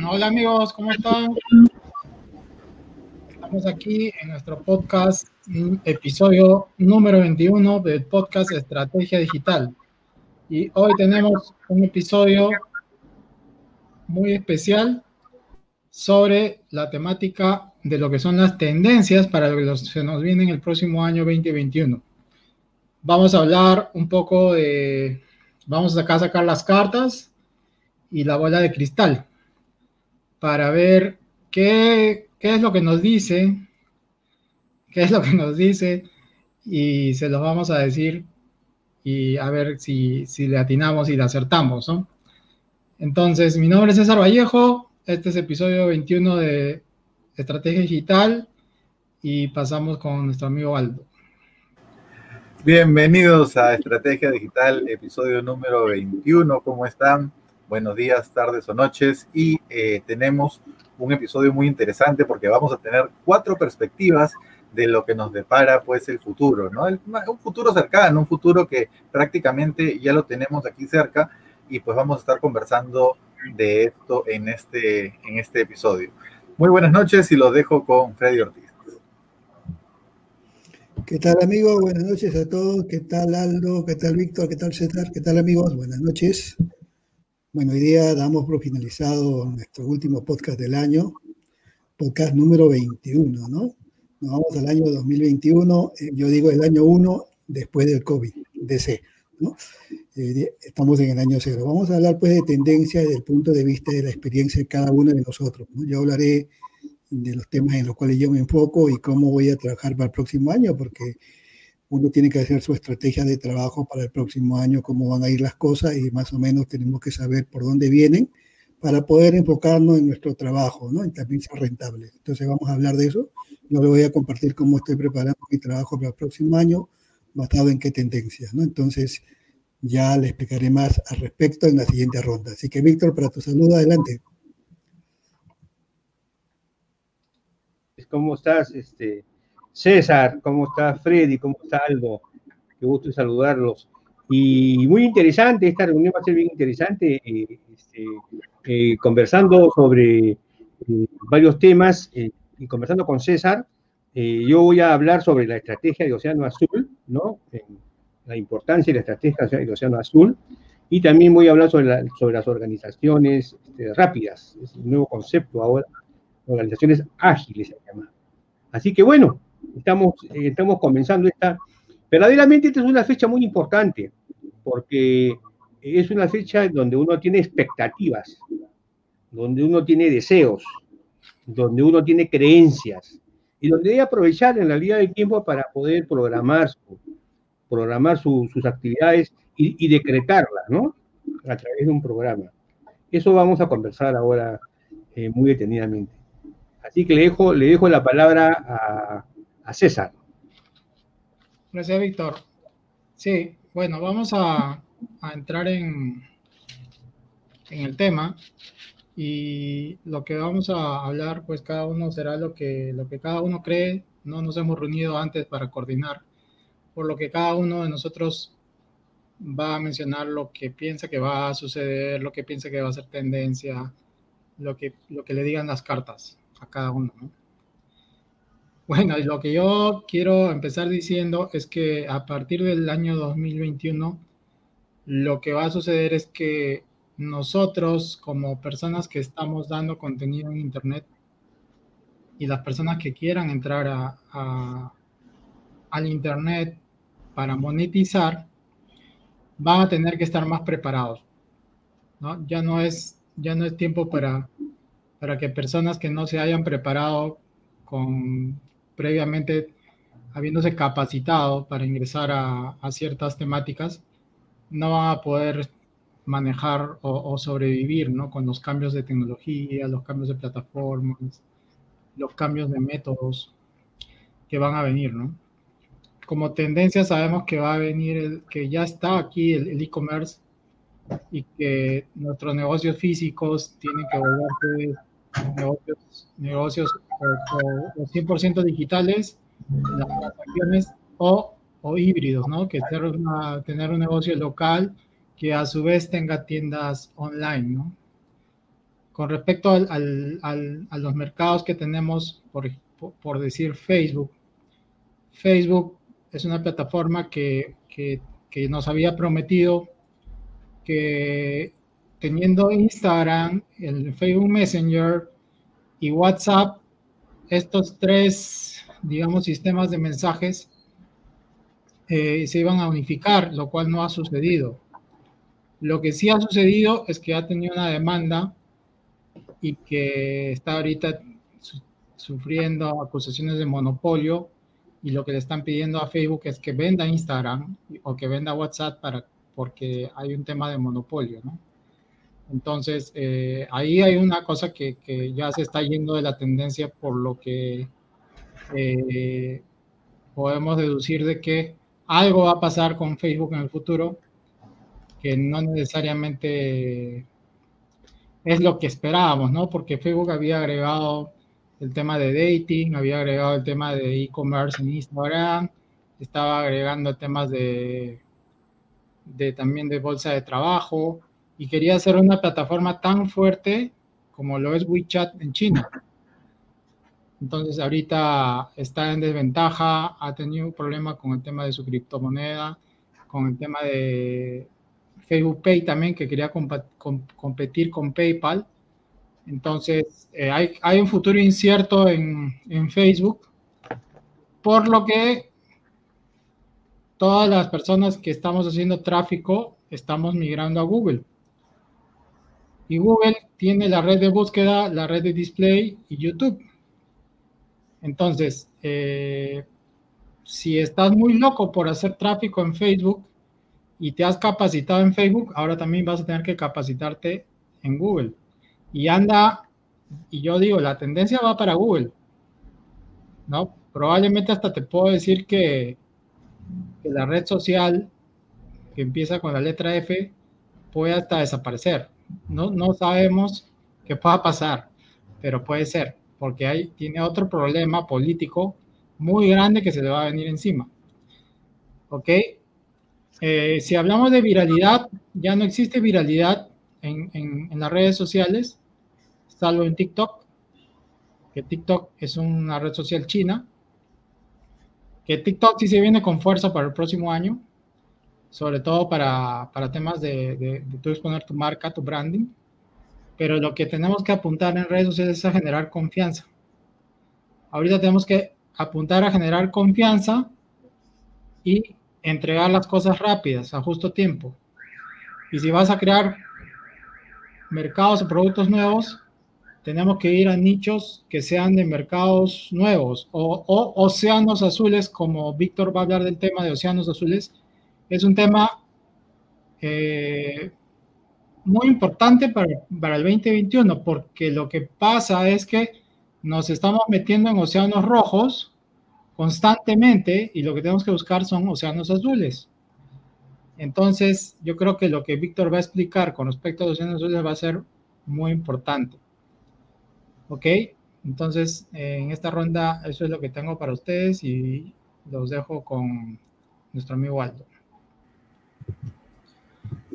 Hola amigos, ¿cómo están? Estamos aquí en nuestro podcast, episodio número 21 del podcast Estrategia Digital. Y hoy tenemos un episodio muy especial sobre la temática de lo que son las tendencias para lo que se nos viene en el próximo año 2021. Vamos a hablar un poco de, vamos acá a sacar las cartas y la bola de cristal para ver qué, qué es lo que nos dice, qué es lo que nos dice y se lo vamos a decir y a ver si, si le atinamos y le acertamos, ¿no? Entonces, mi nombre es César Vallejo, este es episodio 21 de Estrategia Digital y pasamos con nuestro amigo Aldo. Bienvenidos a Estrategia Digital, episodio número 21, ¿cómo están? Buenos días, tardes o noches y eh, tenemos un episodio muy interesante porque vamos a tener cuatro perspectivas de lo que nos depara pues el futuro, ¿no? un futuro cercano, un futuro que prácticamente ya lo tenemos aquí cerca y pues vamos a estar conversando de esto en este, en este episodio. Muy buenas noches y los dejo con Freddy Ortiz. ¿Qué tal amigos? Buenas noches a todos. ¿Qué tal Aldo? ¿Qué tal Víctor? ¿Qué tal César? ¿Qué tal amigos? Buenas noches. Bueno, hoy día damos por finalizado nuestro último podcast del año, podcast número 21, ¿no? Nos vamos al año 2021, eh, yo digo el año 1 después del COVID, DC, ¿no? Eh, estamos en el año cero. Vamos a hablar pues de tendencia desde el punto de vista de la experiencia de cada uno de nosotros, ¿no? Yo hablaré de los temas en los cuales yo me enfoco y cómo voy a trabajar para el próximo año, porque uno tiene que hacer su estrategia de trabajo para el próximo año, cómo van a ir las cosas y más o menos tenemos que saber por dónde vienen para poder enfocarnos en nuestro trabajo, ¿no? Y también ser rentables. Entonces vamos a hablar de eso. Yo le voy a compartir cómo estoy preparando mi trabajo para el próximo año, basado en qué tendencias, ¿no? Entonces ya le explicaré más al respecto en la siguiente ronda. Así que Víctor, para tu saludo, adelante. ¿Cómo estás? Este, César, ¿cómo está Freddy? ¿Cómo está Aldo? Qué gusto saludarlos. Y muy interesante, esta reunión va a ser bien interesante, eh, este, eh, conversando sobre eh, varios temas y conversando con César. yo voy a hablar sobre la estrategia de Océano Azul, ¿no? la importancia de la estrategia de Océano Azul. Y también voy a hablar sobre, sobre las organizaciones este, rápidas, es un nuevo concepto ahora, organizaciones ágiles se llama. Así que bueno, estamos, eh, estamos comenzando esta. Verdaderamente esta es una fecha muy importante, porque es una fecha donde uno tiene expectativas, donde uno tiene deseos, donde uno tiene creencias, y donde debe aprovechar en la vida del tiempo para poder programar, programar sus actividades y, decretarlas, ¿no? A través de un programa. Eso vamos a conversar ahora eh, muy detenidamente. Así que le dejo, le dejo la palabra a, a César. Gracias, Víctor. Sí, bueno, vamos a, entrar en, en el tema y lo que vamos a hablar, pues cada uno será lo que, lo que cada uno cree. No nos hemos reunido antes para coordinar, por lo que cada uno de nosotros va a mencionar lo que piensa que va a suceder, lo que piensa que va a ser tendencia, lo que, lo que le digan las cartas a cada uno. ¿no? Bueno, lo que yo quiero empezar diciendo es que a partir del año 2021, lo que va a suceder es que nosotros como personas que estamos dando contenido en Internet y las personas que quieran entrar a, al Internet para monetizar, van a tener que estar más preparados. ¿no? Ya, no es, ya no es tiempo para, para que personas que no se hayan preparado con previamente habiéndose capacitado para ingresar a, ciertas temáticas, no van a poder manejar o, sobrevivir ¿no? con los cambios de tecnología, los cambios de plataformas, los cambios de métodos que van a venir. ¿no? Como tendencia sabemos que va a venir, el, que ya está aquí el e-commerce y que nuestros negocios físicos tienen que volverse negocios, negocios o, 100% digitales, las o, o híbridos, ¿no? Que tener, un negocio local que a su vez tenga tiendas online, ¿no? con respecto al, a los mercados que tenemos, por, por, decir Facebook, Facebook es una plataforma que, que, que nos había prometido que teniendo Instagram, el Facebook Messenger y WhatsApp, estos tres, digamos, sistemas de mensajes eh, se iban a unificar, lo cual no ha sucedido. Lo que sí ha sucedido es que ha tenido una demanda y que está ahorita sufriendo acusaciones de monopolio y lo que le están pidiendo a Facebook es que venda Instagram o que venda WhatsApp para, porque hay un tema de monopolio, ¿no? Entonces, eh, ahí hay una cosa que, ya se está yendo de la tendencia por lo que eh, podemos deducir de que algo va a pasar con Facebook en el futuro que no necesariamente es lo que esperábamos, ¿no? Porque Facebook había agregado el tema de dating, había agregado el tema de e-commerce en Instagram, estaba agregando temas de también de bolsa de trabajo y quería hacer una plataforma tan fuerte como lo es WeChat en China. Entonces ahorita está en desventaja, ha tenido un problema con el tema de su criptomoneda, con el tema de Facebook Pay también, que quería competir con PayPal. Entonces eh, hay, un futuro incierto en Facebook, por lo que todas las personas que estamos haciendo tráfico estamos migrando a Google. Y Google tiene la red de búsqueda, la red de display y YouTube. Entonces, eh, si estás muy loco por hacer tráfico en Facebook y te has capacitado en Facebook, ahora también vas a tener que capacitarte en Google. Y anda, y yo digo, la tendencia va para Google. ¿No? Probablemente hasta te puedo decir que, que la red social que empieza con la letra F puede hasta desaparecer. No, no sabemos qué pueda pasar, pero puede ser porque hay, tiene otro problema político muy grande que se le va a venir encima. ¿Ok? Eh, si hablamos de viralidad, ya no existe viralidad en, en, las redes sociales, salvo en TikTok, que TikTok es una red social china, que TikTok sí se viene con fuerza para el próximo año, sobre todo para, para temas de, de, de tú exponer tu marca, tu branding pero lo que tenemos que apuntar en redes sociales es a generar confianza. Ahorita tenemos que apuntar a generar confianza y entregar las cosas rápidas, a justo tiempo. Y si vas a crear mercados o productos nuevos, tenemos que ir a nichos que sean de mercados nuevos o, océanos azules, como Víctor va a hablar del tema de océanos azules. Es un tema eh, muy importante para, para el 2021, porque lo que pasa es que nos estamos metiendo en océanos rojos constantemente y lo que tenemos que buscar son océanos azules. Entonces, yo creo que lo que Víctor va a explicar con respecto a los océanos azules va a ser muy importante. ¿Ok? Entonces, en esta ronda, eso es lo que tengo para ustedes y los dejo con nuestro amigo Aldo.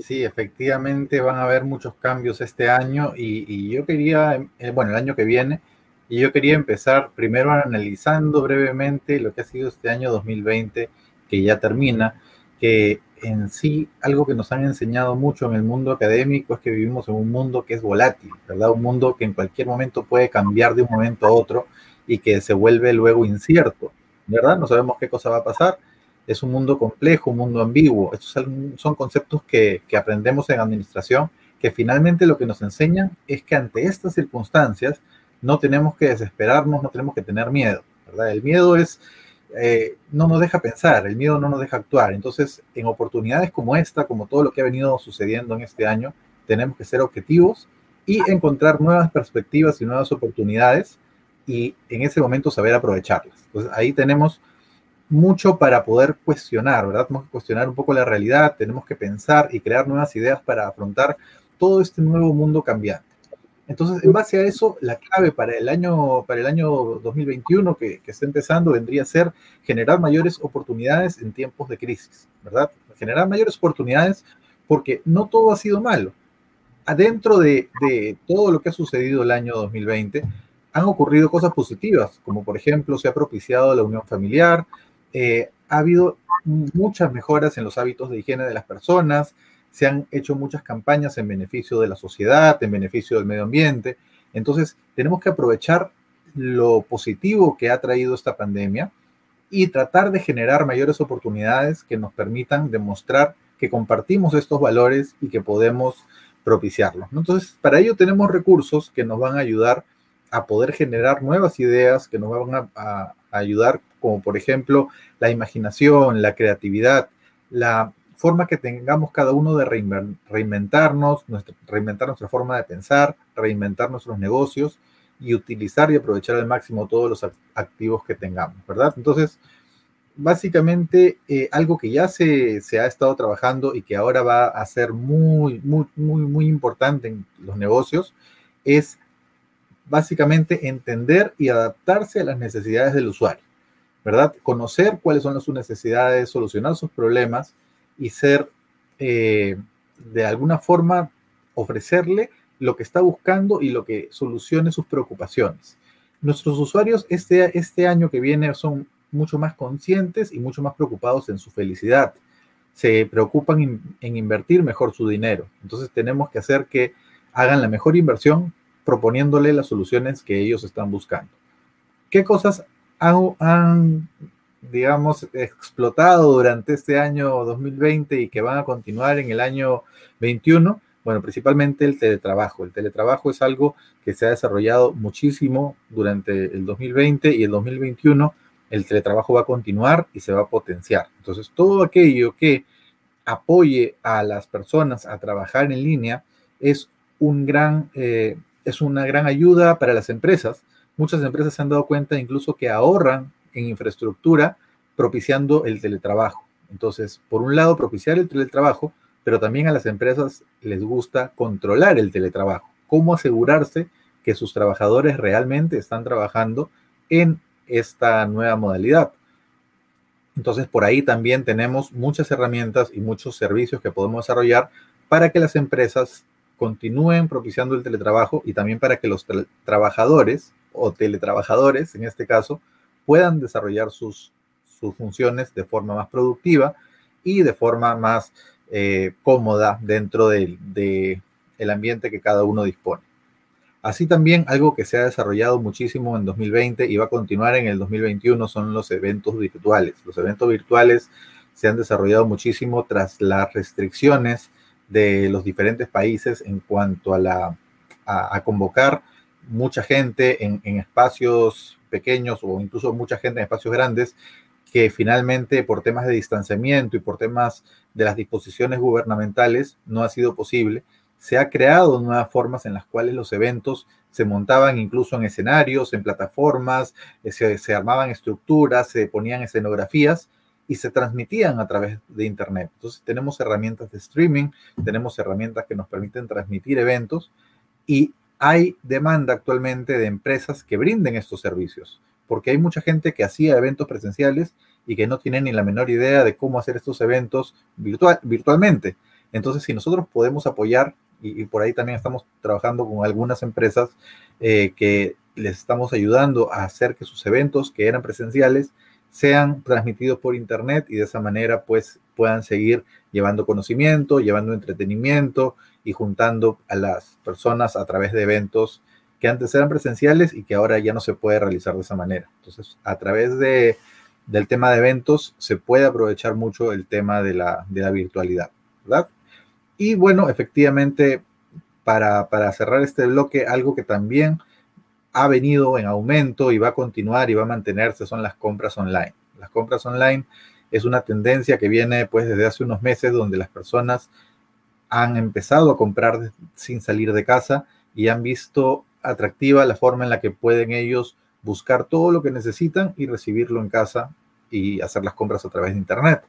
Sí, efectivamente van a haber muchos cambios este año y, yo quería, eh, bueno, el año que viene, y yo quería empezar primero analizando brevemente lo que ha sido este año 2020, que ya termina, que en sí algo que nos han enseñado mucho en el mundo académico es que vivimos en un mundo que es volátil, ¿verdad? Un mundo que en cualquier momento puede cambiar de un momento a otro y que se vuelve luego incierto, ¿verdad? No sabemos qué cosa va a pasar es un mundo complejo, un mundo ambiguo. Estos son conceptos que, aprendemos en administración, que finalmente lo que nos enseñan es que ante estas circunstancias no tenemos que desesperarnos, no tenemos que tener miedo. ¿verdad? El miedo es, eh, no nos deja pensar, el miedo no nos deja actuar. Entonces, en oportunidades como esta, como todo lo que ha venido sucediendo en este año, tenemos que ser objetivos y encontrar nuevas perspectivas y nuevas oportunidades y en ese momento saber aprovecharlas. Entonces, ahí tenemos mucho para poder cuestionar, ¿verdad? Tenemos que cuestionar un poco la realidad, tenemos que pensar y crear nuevas ideas para afrontar todo este nuevo mundo cambiante. Entonces, en base a eso, la clave para el año, para el año 2021 que, que está empezando vendría a ser generar mayores oportunidades en tiempos de crisis, ¿verdad? Generar mayores oportunidades porque no todo ha sido malo. adentro de, todo lo que ha sucedido el año 2020, han ocurrido cosas positivas, como por ejemplo se ha propiciado la unión familiar, eh, ha habido muchas mejoras en los hábitos de higiene de las personas, se han hecho muchas campañas en beneficio de la sociedad, en beneficio del medio ambiente. Entonces, tenemos que aprovechar lo positivo que ha traído esta pandemia y tratar de generar mayores oportunidades que nos permitan demostrar que compartimos estos valores y que podemos propiciarlos. Entonces, para ello tenemos recursos que nos van a ayudar a poder generar nuevas ideas, que nos van a, ayudar, como por ejemplo la imaginación, la creatividad, la forma que tengamos cada uno de reinventarnos, reinventar nuestra forma de pensar, reinventar nuestros negocios y utilizar y aprovechar al máximo todos los activos que tengamos, ¿verdad? Entonces, básicamente eh, algo que ya se, se, ha estado trabajando y que ahora va a ser muy, muy, muy, muy importante en los negocios es básicamente entender y adaptarse a las necesidades del usuario, ¿verdad? Conocer cuáles son sus necesidades, solucionar sus problemas y ser, eh, de alguna forma, ofrecerle lo que está buscando y lo que solucione sus preocupaciones. Nuestros usuarios este, este año que viene son mucho más conscientes y mucho más preocupados en su felicidad. Se preocupan en invertir mejor su dinero. Entonces tenemos que hacer que hagan la mejor inversión proponiéndole las soluciones que ellos están buscando. ¿Qué cosas han, digamos, explotado durante este año 2020 y que van a continuar en el año 21? Bueno, principalmente el teletrabajo. El teletrabajo es algo que se ha desarrollado muchísimo durante el 2020 y el 2021. El teletrabajo va a continuar y se va a potenciar. Entonces, todo aquello que apoye a las personas a trabajar en línea es un gran, eh, es una gran ayuda para las empresas. Muchas empresas se han dado cuenta incluso que ahorran en infraestructura propiciando el teletrabajo. Entonces, por un lado, propiciar el teletrabajo pero también a las empresas les gusta controlar el teletrabajo. ¿Cómo asegurarse que sus trabajadores realmente están trabajando en esta nueva modalidad? Entonces, por ahí también tenemos muchas herramientas y muchos servicios que podemos desarrollar para que las empresas continúen propiciando el teletrabajo y también para que los trabajadores o teletrabajadores, en este caso, puedan desarrollar sus, sus funciones de forma más productiva y de forma más eh, cómoda dentro del de, ambiente que cada uno dispone. Así también algo que se ha desarrollado muchísimo en 2020 y va a continuar en el 2021 son los eventos virtuales. Los eventos virtuales se han desarrollado muchísimo tras las restricciones de los diferentes países en cuanto a, la, a, convocar mucha gente en, en, espacios pequeños o incluso mucha gente en espacios grandes que finalmente por temas de distanciamiento y por temas de las disposiciones gubernamentales no ha sido posible. Se ha creado nuevas formas en las cuales los eventos se montaban incluso en escenarios, en plataformas, eh, se, se armaban estructuras, se ponían escenografías y se transmitían a través de Internet. Entonces tenemos herramientas de streaming, tenemos herramientas que nos permiten transmitir eventos y hay demanda actualmente de empresas que brinden estos servicios porque hay mucha gente que hacía eventos presenciales y que no tiene ni la menor idea de cómo hacer estos eventos virtual, virtualmente. Entonces, si nosotros podemos apoyar, y, por ahí también estamos trabajando con algunas empresas eh, que les estamos ayudando a hacer que sus eventos que eran presenciales sean transmitidos por internet y de esa manera pues puedan seguir llevando conocimiento, llevando entretenimiento y juntando a las personas a través de eventos que antes eran presenciales y que ahora ya no se puede realizar de esa manera. Entonces, a través de, del tema de eventos se puede aprovechar mucho el tema de la, de la virtualidad, ¿verdad? Y bueno, efectivamente, para, para cerrar este bloque, algo que también ha venido en aumento y va a continuar y va a mantenerse son las compras online. Las compras online es una tendencia que viene pues desde hace unos meses donde las personas han empezado a comprar sin salir de casa y han visto atractiva la forma en la que pueden ellos buscar todo lo que necesitan y recibirlo en casa y hacer las compras a través de Internet.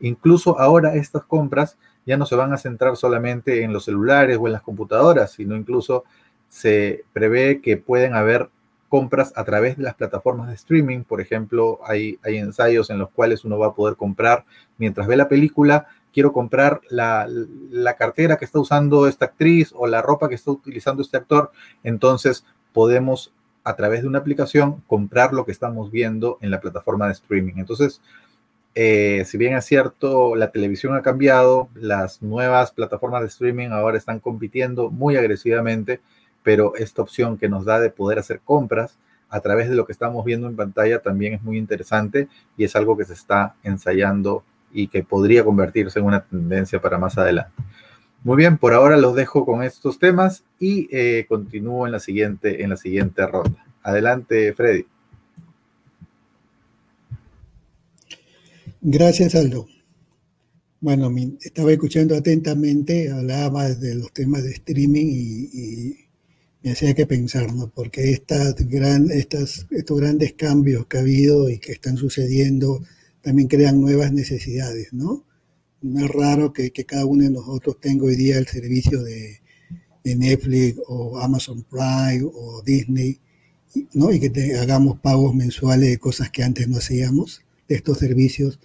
Incluso ahora estas compras ya no se van a centrar solamente en los celulares o en las computadoras, sino incluso se prevé que pueden haber compras a través de las plataformas de streaming. Por ejemplo, hay, ensayos en los cuales uno va a poder comprar mientras ve la película quiero comprar la, la, cartera que está usando esta actriz o la ropa que está utilizando este actor, entonces podemos a través de una aplicación comprar lo que estamos viendo en la plataforma de streaming. Entonces, eh, si bien es cierto, la televisión ha cambiado, las nuevas plataformas de streaming ahora están compitiendo muy agresivamente, pero esta opción que nos da de poder hacer compras a través de lo que estamos viendo en pantalla también es muy interesante y es algo que se está ensayando y que podría convertirse en una tendencia para más adelante. Muy bien, por ahora los dejo con estos temas y eh, continúo en la, siguiente, en la siguiente ronda. Adelante, Freddy. Gracias, Aldo. Bueno, estaba escuchando atentamente, hablaba de los temas de streaming y, me hacía que pensar. Porque estas estos grandes cambios que ha habido y que están sucediendo también crean nuevas necesidades, ¿no? No es raro que, cada uno de nosotros tenga hoy día el servicio de, de Netflix o Amazon Prime o Disney, ¿no? Y que hagamos pagos mensuales de cosas que antes no hacíamos de estos servicios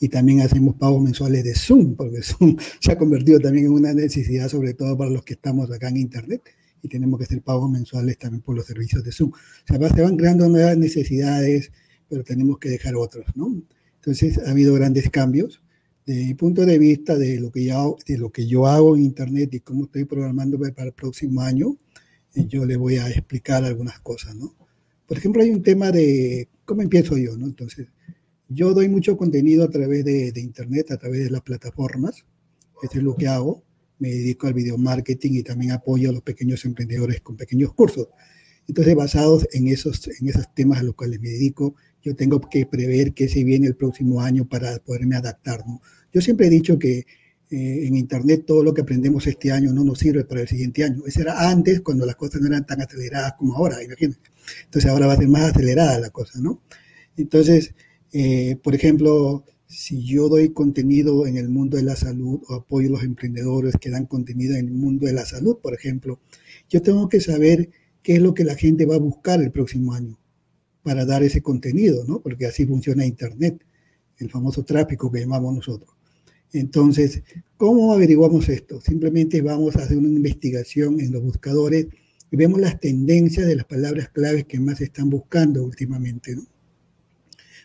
y también hacemos pagos mensuales de Zoom, porque Zoom se ha convertido también en una necesidad, sobre todo para los que estamos acá en Internet y tenemos que hacer pagos mensuales también por los servicios de Zoom. O sea, se van creando nuevas necesidades, pero tenemos que dejar otros, ¿no? Entonces, ha habido grandes cambios. Desde mi punto de vista de lo que yo, de lo que yo hago en Internet y cómo estoy programando para el próximo año, eh, yo le voy a explicar algunas cosas, ¿no? Por ejemplo, hay un tema de cómo empiezo yo, ¿no? Entonces, yo doy mucho contenido a través de, Internet, a través de las plataformas. Eso es lo que hago. Me dedico al video marketing y también apoyo a los pequeños emprendedores con pequeños cursos. Entonces, basados en esos, en esos temas a los cuales me dedico, yo tengo que prever qué se viene el próximo año para poderme adaptar. ¿no? Yo siempre he dicho que eh, en Internet todo lo que aprendemos este año no nos sirve para el siguiente año. Eso era antes, cuando las cosas no eran tan aceleradas como ahora, imagínense. Entonces ahora va a ser más acelerada la cosa, ¿no? Entonces, eh, por ejemplo, si yo doy contenido en el mundo de la salud o apoyo a los emprendedores que dan contenido en el mundo de la salud, por ejemplo, yo tengo que saber qué es lo que la gente va a buscar el próximo año para dar ese contenido, ¿no? Porque así funciona Internet, el famoso tráfico que llamamos nosotros. Entonces, ¿cómo averiguamos esto? Simplemente vamos a hacer una investigación en los buscadores y vemos las tendencias de las palabras claves que más están buscando últimamente, ¿no?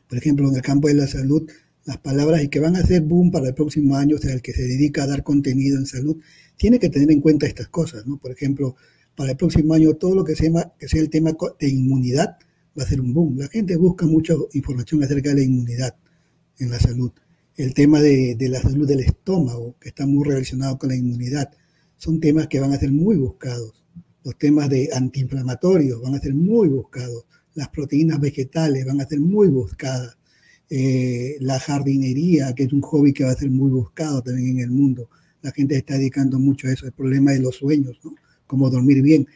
por ejemplo, en el campo de la salud, las palabras y que van a ser boom para el próximo año, o sea, el que se dedica a dar contenido en salud, tiene que tener en cuenta estas cosas, ¿no? Por ejemplo, para el próximo año todo lo que sea, que sea el tema de inmunidad va a ser un boom. La gente busca mucha información acerca de la inmunidad en la salud. El tema de, de la salud del estómago, que está muy relacionado con la inmunidad, son temas que van a ser muy buscados. Los temas de antiinflamatorios van a ser muy buscados las proteínas vegetales van a ser muy buscadas. Eh, la jardinería, que es un hobby que va a ser muy buscado también en el mundo. La gente está dedicando mucho a eso, el problema de los sueños, ¿no? Cómo dormir bien.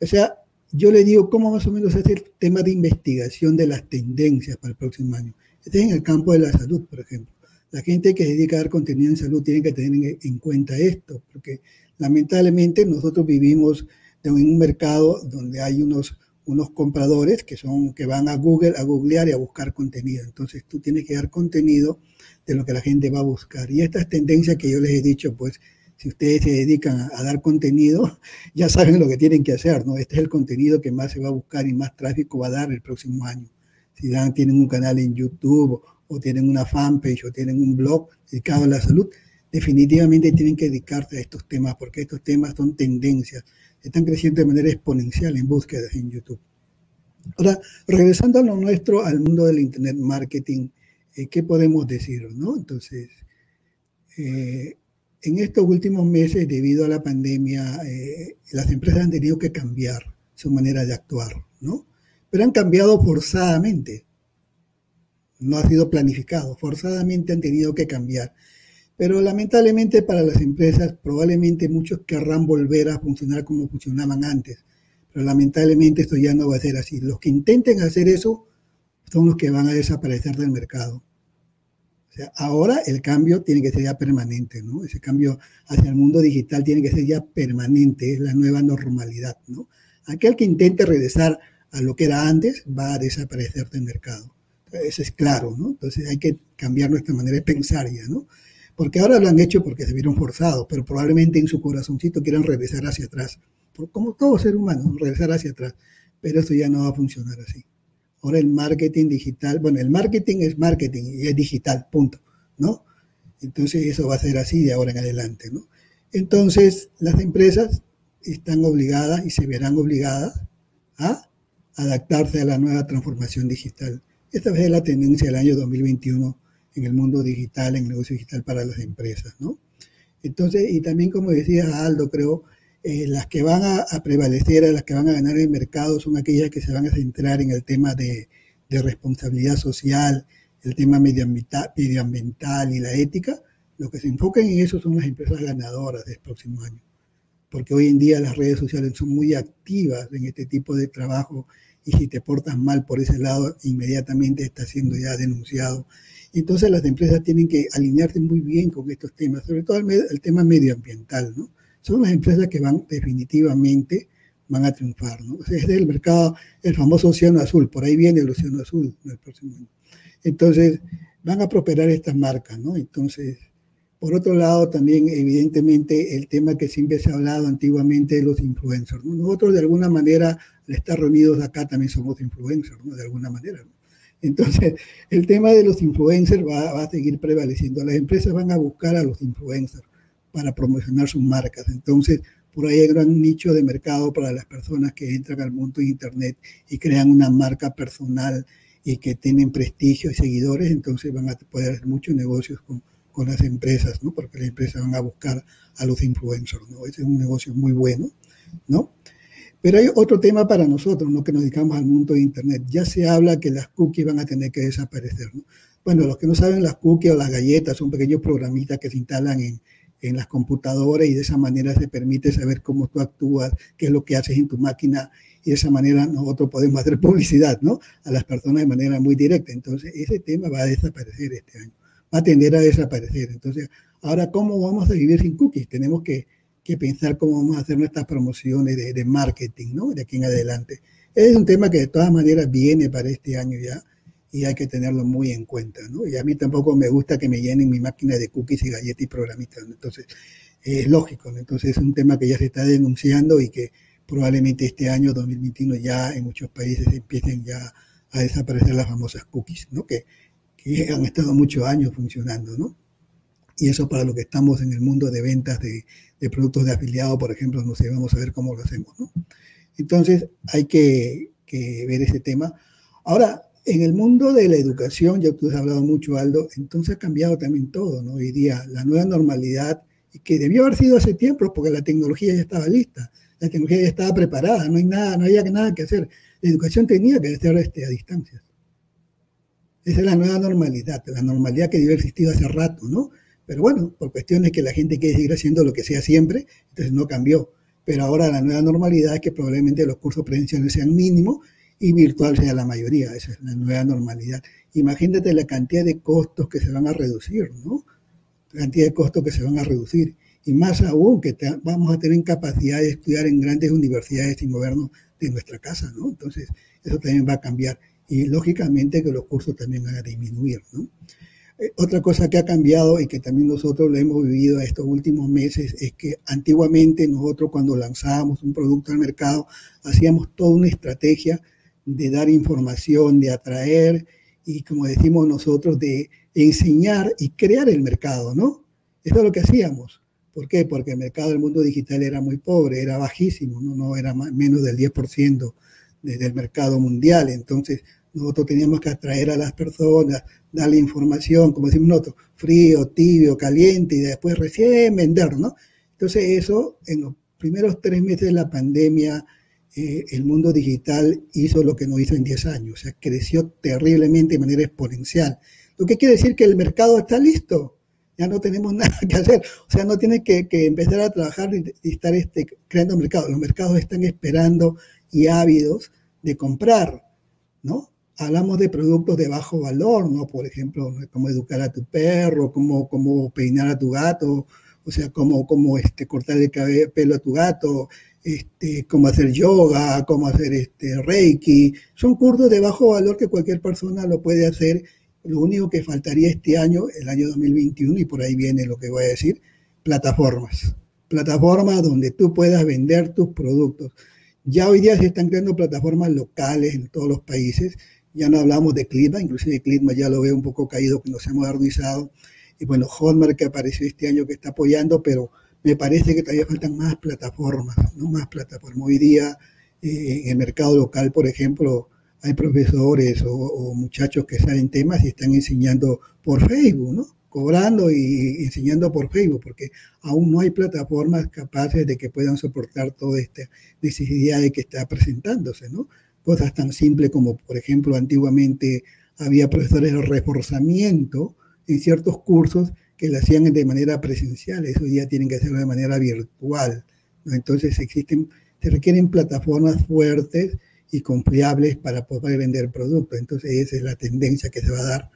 O sea, yo le digo cómo más o menos es el tema de investigación de las tendencias para el próximo año. Este es en el campo de la salud, por ejemplo. La gente que se dedica a dar contenido en salud tiene que tener en cuenta esto, porque lamentablemente nosotros vivimos en un mercado donde hay unos unos compradores que son que van a Google a googlear y a buscar contenido. Entonces tú tienes que dar contenido de lo que la gente va a buscar. Y estas tendencias que yo les he dicho, pues si ustedes se dedican a, dar contenido, ya saben lo que tienen que hacer, ¿no? Este es el contenido que más se va a buscar y más tráfico va a dar el próximo año. Si dan, tienen un canal en YouTube o tienen una fanpage o tienen un blog dedicado a la salud, definitivamente tienen que dedicarse a estos temas porque estos temas son tendencias están creciendo de manera exponencial en búsquedas en YouTube. Ahora, regresando a lo nuestro, al mundo del Internet marketing, eh, ¿qué podemos decir? ¿no? Entonces, eh, en estos últimos meses, debido a la pandemia, eh, las empresas han tenido que cambiar su manera de actuar, ¿no? Pero han cambiado forzadamente. No ha sido planificado, forzadamente han tenido que cambiar. Pero lamentablemente para las empresas probablemente muchos querrán volver a funcionar como funcionaban antes. Pero lamentablemente esto ya no va a ser así. Los que intenten hacer eso son los que van a desaparecer del mercado. O sea, ahora el cambio tiene que ser ya permanente, ¿no? Ese cambio hacia el mundo digital tiene que ser ya permanente, es la nueva normalidad, ¿no? Aquel que intente regresar a lo que era antes va a desaparecer del mercado. Eso es claro, ¿no? Entonces hay que cambiar nuestra manera de pensar ya, ¿no? Porque ahora lo han hecho porque se vieron forzados, pero probablemente en su corazoncito quieran regresar hacia atrás. Como todo ser humano, regresar hacia atrás. Pero eso ya no va a funcionar así. Ahora el marketing digital, bueno, el marketing es marketing y es digital, punto, ¿no? Entonces eso va a ser así de ahora en adelante, ¿no? Entonces las empresas están obligadas y se verán obligadas a adaptarse a la nueva transformación digital. Esta vez es la tendencia del año 2021 en el mundo digital, en el negocio digital para las empresas, ¿no? Entonces, y también como decía Aldo, creo, eh, las que van a, prevalecer, las que van a ganar el mercado son aquellas que se van a centrar en el tema de, de responsabilidad social, el tema medioambiental, medioambiental y la ética, lo que se enfoquen en eso son las empresas ganadoras del próximo año. Porque hoy en día las redes sociales son muy activas en este tipo de trabajo y si te portas mal por ese lado, inmediatamente está siendo ya denunciado. Entonces las empresas tienen que alinearse muy bien con estos temas, sobre todo el, tema medioambiental, ¿no? Son las empresas que van definitivamente van a triunfar, ¿no? es el mercado, el famoso océano azul, por ahí viene el océano azul en el próximo año. Entonces, van a prosperar estas marcas, ¿no? Entonces, por otro lado, también evidentemente el tema que siempre se ha hablado antiguamente de los influencers. ¿no? Nosotros de alguna manera, al estar reunidos acá, también somos influencers, ¿no? De alguna manera. ¿no? Entonces, el tema de los influencers va, a seguir prevaleciendo. Las empresas van a buscar a los influencers para promocionar sus marcas. Entonces, por ahí hay gran nicho de mercado para las personas que entran al mundo de Internet y crean una marca personal y que tienen prestigio y seguidores, entonces van a poder hacer muchos negocios con, con las empresas, ¿no? Porque las empresas van a buscar a los influencers, ¿no? Ese es un negocio muy bueno, ¿no? Pero hay otro tema para nosotros, ¿no? Que nos dedicamos al mundo de Internet. Ya se habla que las cookies van a tener que desaparecer, ¿no? Bueno, los que no saben, las cookies o las galletas son pequeños programitas que se instalan en, en las computadoras y de esa manera se permite saber cómo tú actúas, qué es lo que haces en tu máquina y de esa manera nosotros podemos hacer publicidad, ¿no? A las personas de manera muy directa. Entonces, ese tema va a desaparecer este año, va a tender a desaparecer. Entonces, ahora, ¿cómo vamos a vivir sin cookies? Tenemos que, que pensar cómo vamos a hacer nuestras promociones de, de, marketing, ¿no? De aquí en adelante. Es un tema que de todas maneras viene para este año ya y hay que tenerlo muy en cuenta, ¿no? Y a mí tampoco me gusta que me llenen mi máquina de cookies y galletas y programitas, ¿no? Entonces, es lógico, ¿no? Entonces, es un tema que ya se está denunciando y que probablemente este año 2021 ya en muchos países empiecen ya a desaparecer las famosas cookies, ¿no? Que, que han estado muchos años funcionando, ¿no? Y eso para lo que estamos en el mundo de ventas de, de productos de afiliado, por ejemplo, no sé, vamos a ver cómo lo hacemos, ¿no? Entonces hay que, que ver ese tema. Ahora, en el mundo de la educación, ya tú has hablado mucho, Aldo, entonces ha cambiado también todo, ¿no? Hoy día, la nueva normalidad, que debió haber sido hace tiempo, porque la tecnología ya estaba lista la tecnología ya estaba preparada, no hay nada, no había nada que hacer. La educación tenía que ser este, a distancia. Esa es la nueva normalidad, la normalidad que debió haber existido hace rato, ¿no? Pero bueno, por cuestiones que la gente quiere seguir haciendo lo que sea siempre, entonces no cambió. Pero ahora la nueva normalidad es que probablemente los cursos presenciales sean mínimos y virtual sea la mayoría. Esa es la nueva normalidad. Imagínate la cantidad de costos que se van a reducir, ¿no? La cantidad de costos que se van a reducir y más aún que vamos a tener capacidad de estudiar en grandes universidades sin movernos de nuestra casa, ¿no? Entonces, eso también va a cambiar y lógicamente que los cursos también van a disminuir, ¿no? Otra cosa que ha cambiado y que también nosotros lo hemos vivido estos últimos meses es que antiguamente nosotros cuando lanzábamos un producto al mercado hacíamos toda una estrategia de dar información, de atraer y como decimos nosotros, de enseñar y crear el mercado, ¿no? Eso es lo que hacíamos. ¿Por qué? Porque el mercado del mundo digital era muy pobre, era bajísimo, no, no era menos del 10% del mercado mundial. Entonces, nosotros teníamos que atraer a las personas, darle información, como decimos nosotros, frío, tibio, caliente, y después recién vender, ¿no? Entonces, eso en los primeros tres meses de la pandemia, eh, el mundo digital hizo lo que no hizo en 10 años, o sea, creció terriblemente de manera exponencial. Lo que quiere decir que el mercado está listo ya no tenemos nada que hacer. O sea, no tienes que, empezar a trabajar y, y estar este, creando mercados. Los mercados están esperando y ávidos de comprar, ¿no? Hablamos de productos de bajo valor, ¿no? Por ejemplo, cómo educar a tu perro, cómo, cómo peinar a tu gato, o sea, cómo, cómo este, cortar el cabello, pelo a tu gato, este, cómo hacer yoga, cómo hacer este, reiki. Son cursos de bajo valor que cualquier persona lo puede hacer Lo único que faltaría este año, el año 2021, y por ahí viene lo que voy a decir, plataformas. Plataformas donde tú puedas vender tus productos. Ya hoy día se están creando plataformas locales en todos los países. Ya no hablamos de clima, inclusive clima ya lo veo un poco caído, que nos ha modernizado. Y bueno, Hotmart que apareció este año que está apoyando, pero me parece que todavía faltan más plataformas, no más plataformas. Hoy día eh, en el mercado local, por ejemplo, hay profesores o, muchachos que saben temas y están enseñando por Facebook, ¿no? Cobrando y enseñando por Facebook, porque aún no hay plataformas capaces de que puedan soportar toda esta necesidad de que está presentándose, ¿no? Cosas tan simples como, por ejemplo, antiguamente había profesores de reforzamiento en ciertos cursos que lo hacían de manera presencial, eso hoy tienen que hacerlo de manera virtual. Entonces existen, se requieren plataformas fuertes y confiables para poder vender productos. Entonces esa es la tendencia que se va a dar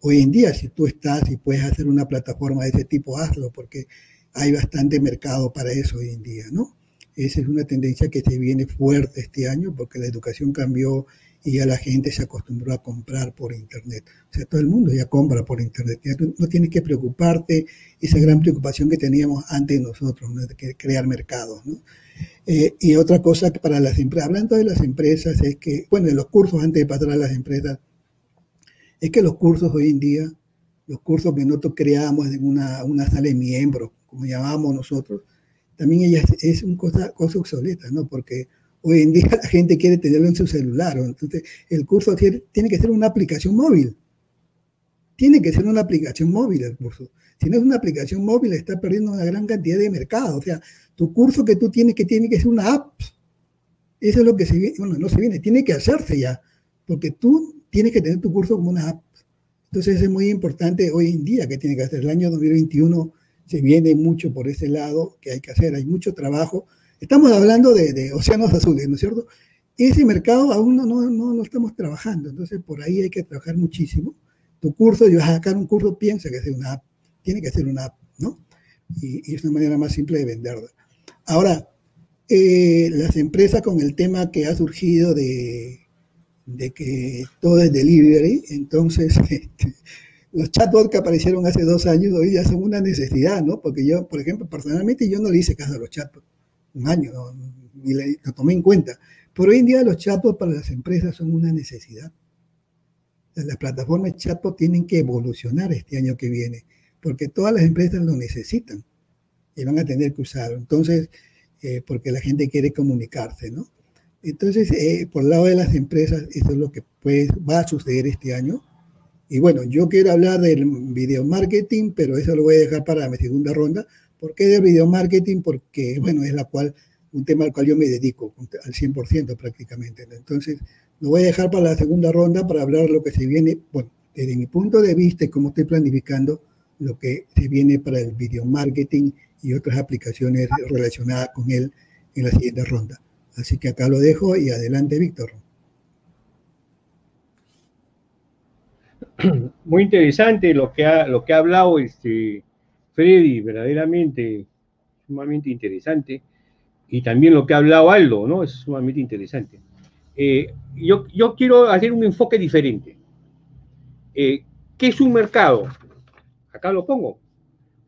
hoy en día. Si tú estás y puedes hacer una plataforma de ese tipo, hazlo, porque hay bastante mercado para eso hoy en día, ¿no? Esa es una tendencia que se viene fuerte este año porque la educación cambió y ya la gente se acostumbró a comprar por Internet. O sea, todo el mundo ya compra por Internet. no tienes que preocuparte esa gran preocupación que teníamos antes nosotros, ¿no? de crear mercados. ¿no? Eh, y otra cosa que para las empresas, hablando de las empresas, es que, bueno, de los cursos antes de pasar a las empresas, es que los cursos hoy en día, los cursos que nosotros creamos en una, una sala de miembros, como llamábamos nosotros, también ella es, es una cosa, cosa obsoleta, ¿no? Porque hoy en día la gente quiere tenerlo en su celular, entonces el curso tiene que ser una aplicación móvil. Tiene que ser una aplicación móvil el curso. Si no es una aplicación móvil, está perdiendo una gran cantidad de mercado. O sea, tu curso que tú tienes que tiene que ser una app. Eso es lo que se viene, bueno, no se viene, tiene que hacerse ya, porque tú tienes que tener tu curso como una app. Entonces es muy importante hoy en día que tiene que hacer. El año 2021 se viene mucho por ese lado que hay que hacer, hay mucho trabajo. Estamos hablando de, océanos azules, ¿no es cierto? Ese mercado aún no, no, no, estamos trabajando, entonces por ahí hay que trabajar muchísimo. Tu curso, yo vas a sacar un curso, piensa que es una app, tiene que ser una app, ¿no? Y, y es una manera más simple de venderla. Ahora, eh, las empresas con el tema que ha surgido de, que todo es delivery, entonces este, los chatbots que aparecieron hace dos años hoy ya son una necesidad, ¿no? Porque yo, por ejemplo, personalmente yo no le hice caso a los chatbots un año, ¿no? ni lo tomé en cuenta. Pero hoy en día los chatbots para las empresas son una necesidad. Las plataformas chatbot tienen que evolucionar este año que viene, porque todas las empresas lo necesitan y van a tener que usarlo. Entonces, eh, porque la gente quiere comunicarse, ¿no? Entonces, eh, por el lado de las empresas, eso es lo que pues, va a suceder este año. Y bueno, yo quiero hablar del video marketing, pero eso lo voy a dejar para mi segunda ronda. ¿Por qué del video marketing? Porque, bueno, es la cual, un tema al cual yo me dedico al 100% prácticamente. Entonces, lo voy a dejar para la segunda ronda para hablar lo que se viene, bueno, desde mi punto de vista y cómo estoy planificando lo que se viene para el video marketing y otras aplicaciones relacionadas con él en la siguiente ronda. Así que acá lo dejo y adelante, Víctor. Muy interesante lo que ha, lo que ha hablado este Freddy, verdaderamente sumamente interesante. Y también lo que ha hablado Aldo, ¿no? Es sumamente interesante. Eh, yo, yo, quiero hacer un enfoque diferente. Eh, ¿Qué es un mercado? Acá lo pongo.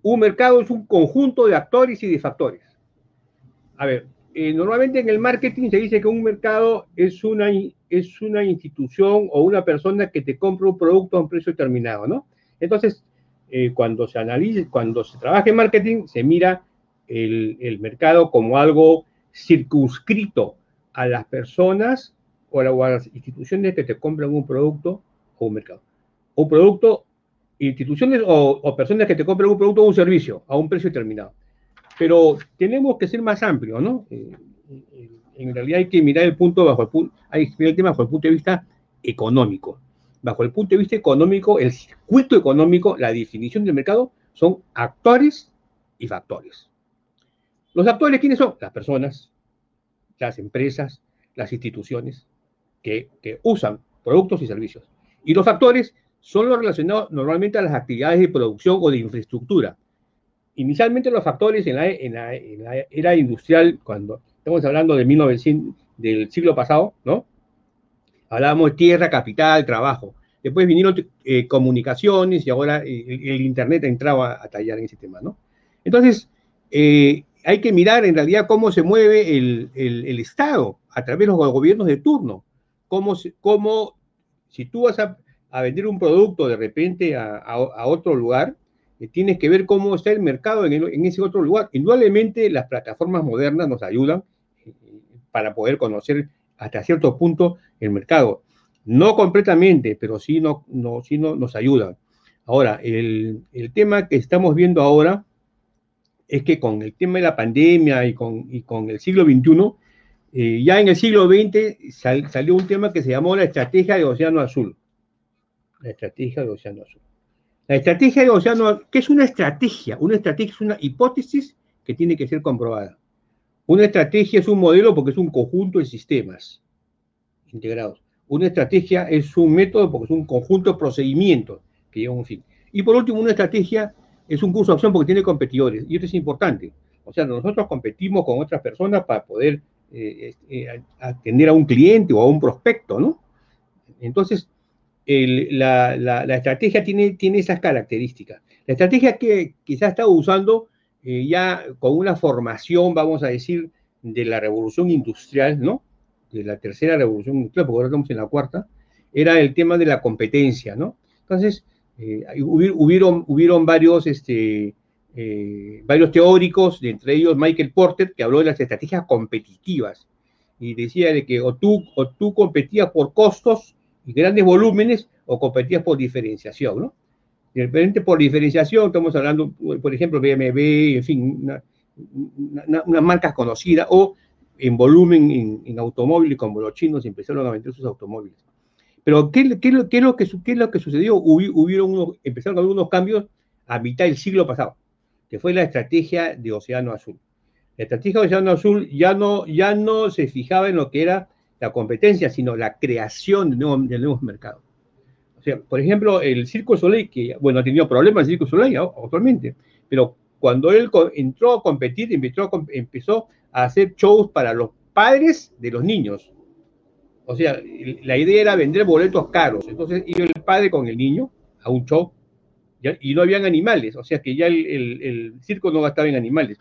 Un mercado es un conjunto de actores y de factores. A ver, eh, normalmente en el marketing se dice que un mercado es una, es una institución o una persona que te compra un producto a un precio determinado, ¿no? Entonces, eh, cuando se analiza, cuando se trabaja en marketing, se mira el, el mercado como algo circunscrito a las personas o a las instituciones que te compran un producto o un mercado. Un producto instituciones o, personas que te compran un producto o un servicio a un precio determinado. Pero tenemos que ser más amplios, ¿no? Eh, eh, en realidad hay que mirar el punto bajo el punto, hay que mirar el tema bajo el punto de vista económico. Bajo el punto de vista económico, el circuito económico, la definición del mercado son actores y factores. Los actores, ¿quiénes son? Las personas, las empresas, las instituciones que, que usan productos y servicios. Y los factores son los relacionados normalmente a las actividades de producción o de infraestructura. Inicialmente los factores en la, en la, era industrial, cuando estamos hablando de 1900, del siglo pasado, ¿no? Hablábamos de tierra, capital, trabajo. después vinieron eh, comunicaciones y ahora el, Internet ha entrado a, tallar en ese tema, ¿no? Entonces, eh, hay que mirar en realidad cómo se mueve el, Estado a través de los gobiernos de turno, cómo, cómo si tú vas a, vender un producto de repente a, otro lugar, tienes que ver cómo está el mercado en, en, ese otro lugar. Indudablemente las plataformas modernas nos ayudan para poder conocer hasta cierto punto el mercado. No completamente, pero sí, no, no, sí no, nos ayudan. Ahora, el, tema que estamos viendo ahora es que con el tema de la pandemia y con, y con el siglo XXI, eh, ya en el siglo XX salió un tema que se llamó la estrategia de Océano Azul. La estrategia de Océano Azul. La estrategia de Océano ¿qué es una estrategia? Una estrategia es una hipótesis que tiene que ser comprobada. Una estrategia es un modelo porque es un conjunto de sistemas integrados. Una estrategia es un método porque es un conjunto de procedimientos que llevan un fin. Y por último, una estrategia es un curso de acción porque tiene competidores. Y esto es importante. O sea, nosotros competimos con otras personas para poder eh, eh, atender a un cliente o a un prospecto, ¿no? Entonces, la, estrategia tiene, tiene esas características. La estrategia que quizás está usando eh, ya con una formación, vamos a decir, de la revolución industrial, ¿no? De la tercera revolución industrial, porque ahora estamos en la cuarta, era el tema de la competencia, ¿no? Entonces, eh, hubieron, hubieron varios, este, eh, varios teóricos, entre ellos Michael Porter, que habló de las estrategias competitivas y decía de que o tú, o tú competías por costos y grandes volúmenes o competías por diferenciación, ¿no? De por diferenciación, estamos hablando, por ejemplo, BMW, en fin, unas una, marcas conocidas, o en volumen en, automóviles, como los chinos empezaron a vender sus automóviles. Pero, ¿qué, es, lo que, es lo que sucedió? hubieron empezaron a haber unos cambios a mitad del siglo pasado, que fue la estrategia de Océano Azul. La estrategia de Océano Azul ya no, ya no se fijaba en lo que era la competencia, sino la creación de nuevos mercados por ejemplo, el Circo Soleil, que, bueno, ha tenido problemas el Circo Soleil actualmente, pero cuando él entró a competir, empezó, a hacer shows para los padres de los niños. O sea, la idea era vender boletos caros. Entonces iba el padre con el niño a un show y no habían animales. O sea que ya el, circo no gastaba en animales.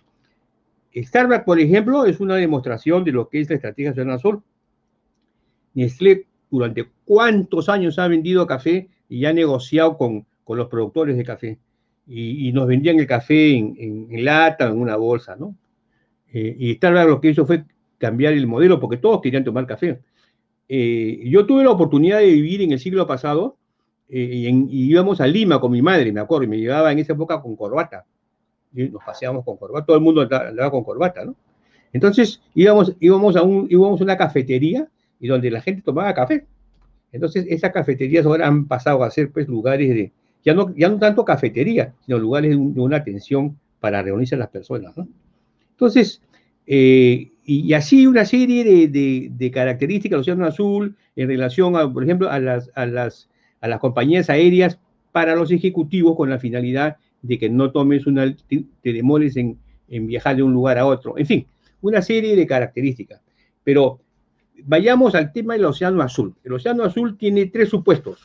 Starbucks, por ejemplo, es una demostración de lo que es la estrategia de Sol. Nestlé durante cuántos años ha vendido café y ha negociado con, con los productores de café. Y, nos vendían el café en, en, lata, en una bolsa, ¿no? Eh, y Starbucks lo que hizo fue cambiar el modelo porque todos querían tomar café. Eh, yo tuve la oportunidad de vivir en el siglo pasado eh, y, íbamos a Lima con mi madre, me acuerdo, y me llevaba en esa época con corbata. Y nos paseábamos con corbata, todo el mundo andaba con corbata, ¿no? Entonces íbamos, íbamos, a un, íbamos a una cafetería y donde la gente tomaba café. Entonces, esas cafeterías ahora han pasado a ser pues lugares de, ya no, ya no tanto cafetería, sino lugares de, una atención para reunirse a las personas. ¿no? Entonces, eh, y, así una serie de, de, características del Océano Azul en relación, a, por ejemplo, a las, a, las, a las compañías aéreas para los ejecutivos con la finalidad de que no tomes una, te, demores en, en viajar de un lugar a otro. En fin, una serie de características. Pero vayamos al tema del Océano Azul. El Océano Azul tiene tres supuestos.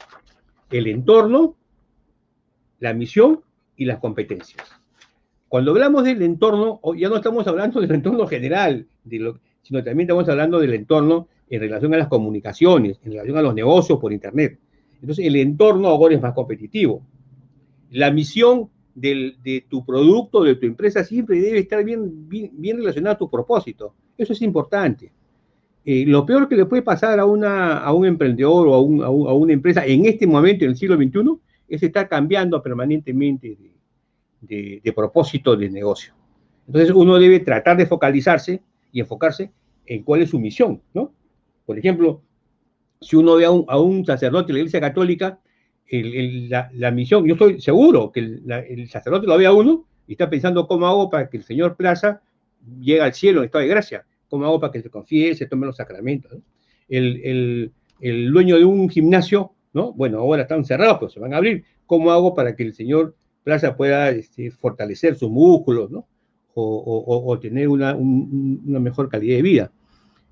El entorno, la misión y las competencias. Cuando hablamos del entorno, ya no estamos hablando del entorno general, sino también estamos hablando del entorno en relación a las comunicaciones, en relación a los negocios por Internet. Entonces, el entorno ahora es más competitivo. La misión de tu producto, de tu empresa, siempre debe estar bien, bien, relacionada a tu propósito. Eso es importante. Eh, lo peor que le puede pasar a, una, a un emprendedor o a, una empresa en este momento, en el siglo XXI, es estar cambiando permanentemente de, propósito de negocio. Entonces uno debe tratar de focalizarse y enfocarse en cuál es su misión, ¿no? Por ejemplo, si uno ve a un, a un sacerdote de la Iglesia Católica, la, la, misión, yo estoy seguro que el, el, sacerdote lo ve a uno y está pensando cómo hago para que el Señor Plaza llegue al cielo en estado de gracia. ¿Cómo hago para que se confiese, tome los sacramentos? El, dueño de un gimnasio, ¿no? Bueno, ahora están cerrados, pero se van a abrir. ¿Cómo hago para que el señor Plaza pueda este, fortalecer sus músculos, ¿no? O, tener una, mejor calidad de vida.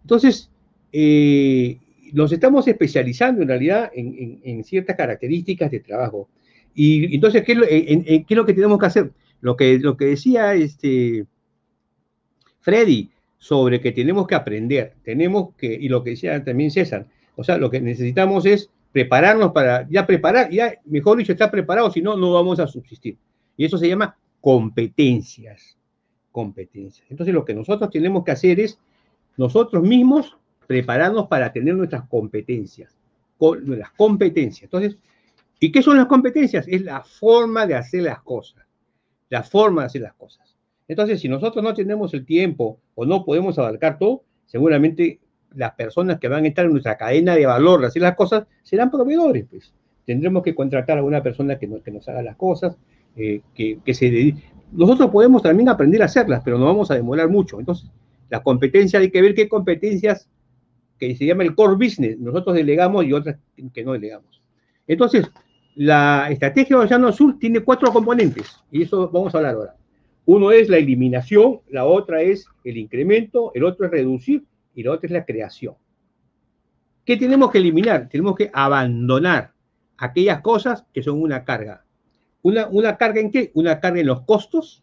Entonces, eh, nos estamos especializando en realidad en, ciertas características de trabajo. Y entonces, ¿qué es, lo, que tenemos que hacer? Lo que, lo que decía este Freddy sobre que tenemos que aprender, tenemos que, y lo que decía también César, o sea, lo que necesitamos es prepararnos para, ya preparar, ya, mejor dicho, estar preparados, si no, no vamos a subsistir. Y eso se llama competencias. Competencias. Entonces, lo que nosotros tenemos que hacer es nosotros mismos prepararnos para tener nuestras competencias. Las competencias. Entonces, ¿y qué son las competencias? Es la forma de hacer las cosas. La forma de hacer las cosas. Entonces, si nosotros no tenemos el tiempo o no podemos abarcar todo, seguramente las personas que van a estar en nuestra cadena de valor hacer las cosas serán proveedores, pues. Tendremos que contratar a una persona que nos, que nos haga las cosas, eh, que, que, se Nosotros podemos también aprender a hacerlas, pero no vamos a demorar mucho. Entonces, la competencia, hay que ver qué competencias que se llama el core business, nosotros delegamos y otras que no delegamos. Entonces, la estrategia de Océano Sur tiene cuatro componentes, y eso vamos a hablar ahora. Uno es la eliminación, la otra es el incremento, el otro es reducir y la otra es la creación. ¿Qué tenemos que eliminar? Tenemos que abandonar aquellas cosas que son una carga. ¿Una, carga en qué? Una carga en los costos,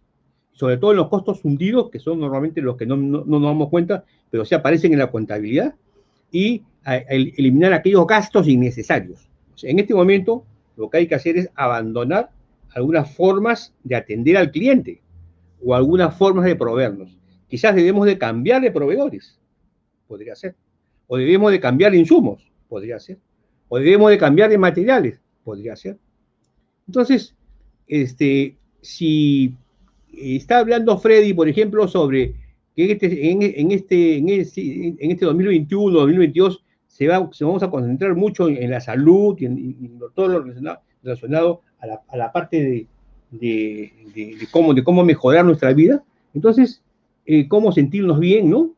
sobre todo en los costos hundidos, que son normalmente los que no, no, nos damos cuenta, pero sí aparecen en la contabilidad, y eliminar aquellos gastos innecesarios. en este momento, lo que hay que hacer es abandonar algunas formas de atender al cliente o algunas formas de proveernos. Quizás debemos de cambiar de proveedores, podría ser. O debemos de cambiar de insumos, podría ser. O debemos de cambiar de materiales, podría ser. Entonces, este, si está hablando Freddy, por ejemplo, sobre que este, en este, en, este, en, este, 2021, 2022, se, va, se vamos a concentrar mucho en, la salud y en, todo lo relacionado, a, la, a, la, parte de, de, cómo, de cómo mejorar nuestra vida. Entonces, eh, cómo sentirnos bien, ¿no?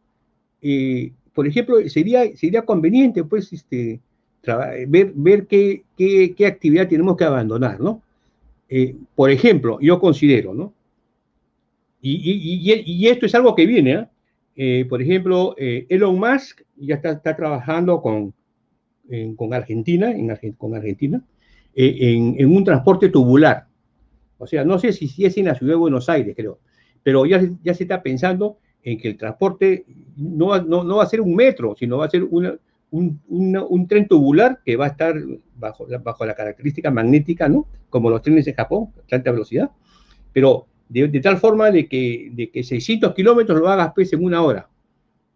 Eh, por ejemplo, sería, sería conveniente, pues, este, ver, ver qué, qué, actividad tenemos que abandonar, ¿no? Eh, por ejemplo, yo considero, ¿no? Y, esto es algo que viene. Eh, por ejemplo, Elon Musk ya está, trabajando con, con Argentina, en, con Argentina en, un transporte tubular. O sea, no sé si, si, es en la ciudad de Buenos Aires, creo, pero ya, ya se está pensando en que el transporte no va, no, va a ser un metro, sino va a ser un, un, tren tubular que va a estar bajo, bajo la característica magnética, ¿no? Como los trenes en Japón, alta velocidad, pero de, tal forma de que, de que 600 kilómetros lo hagas pues, en una hora.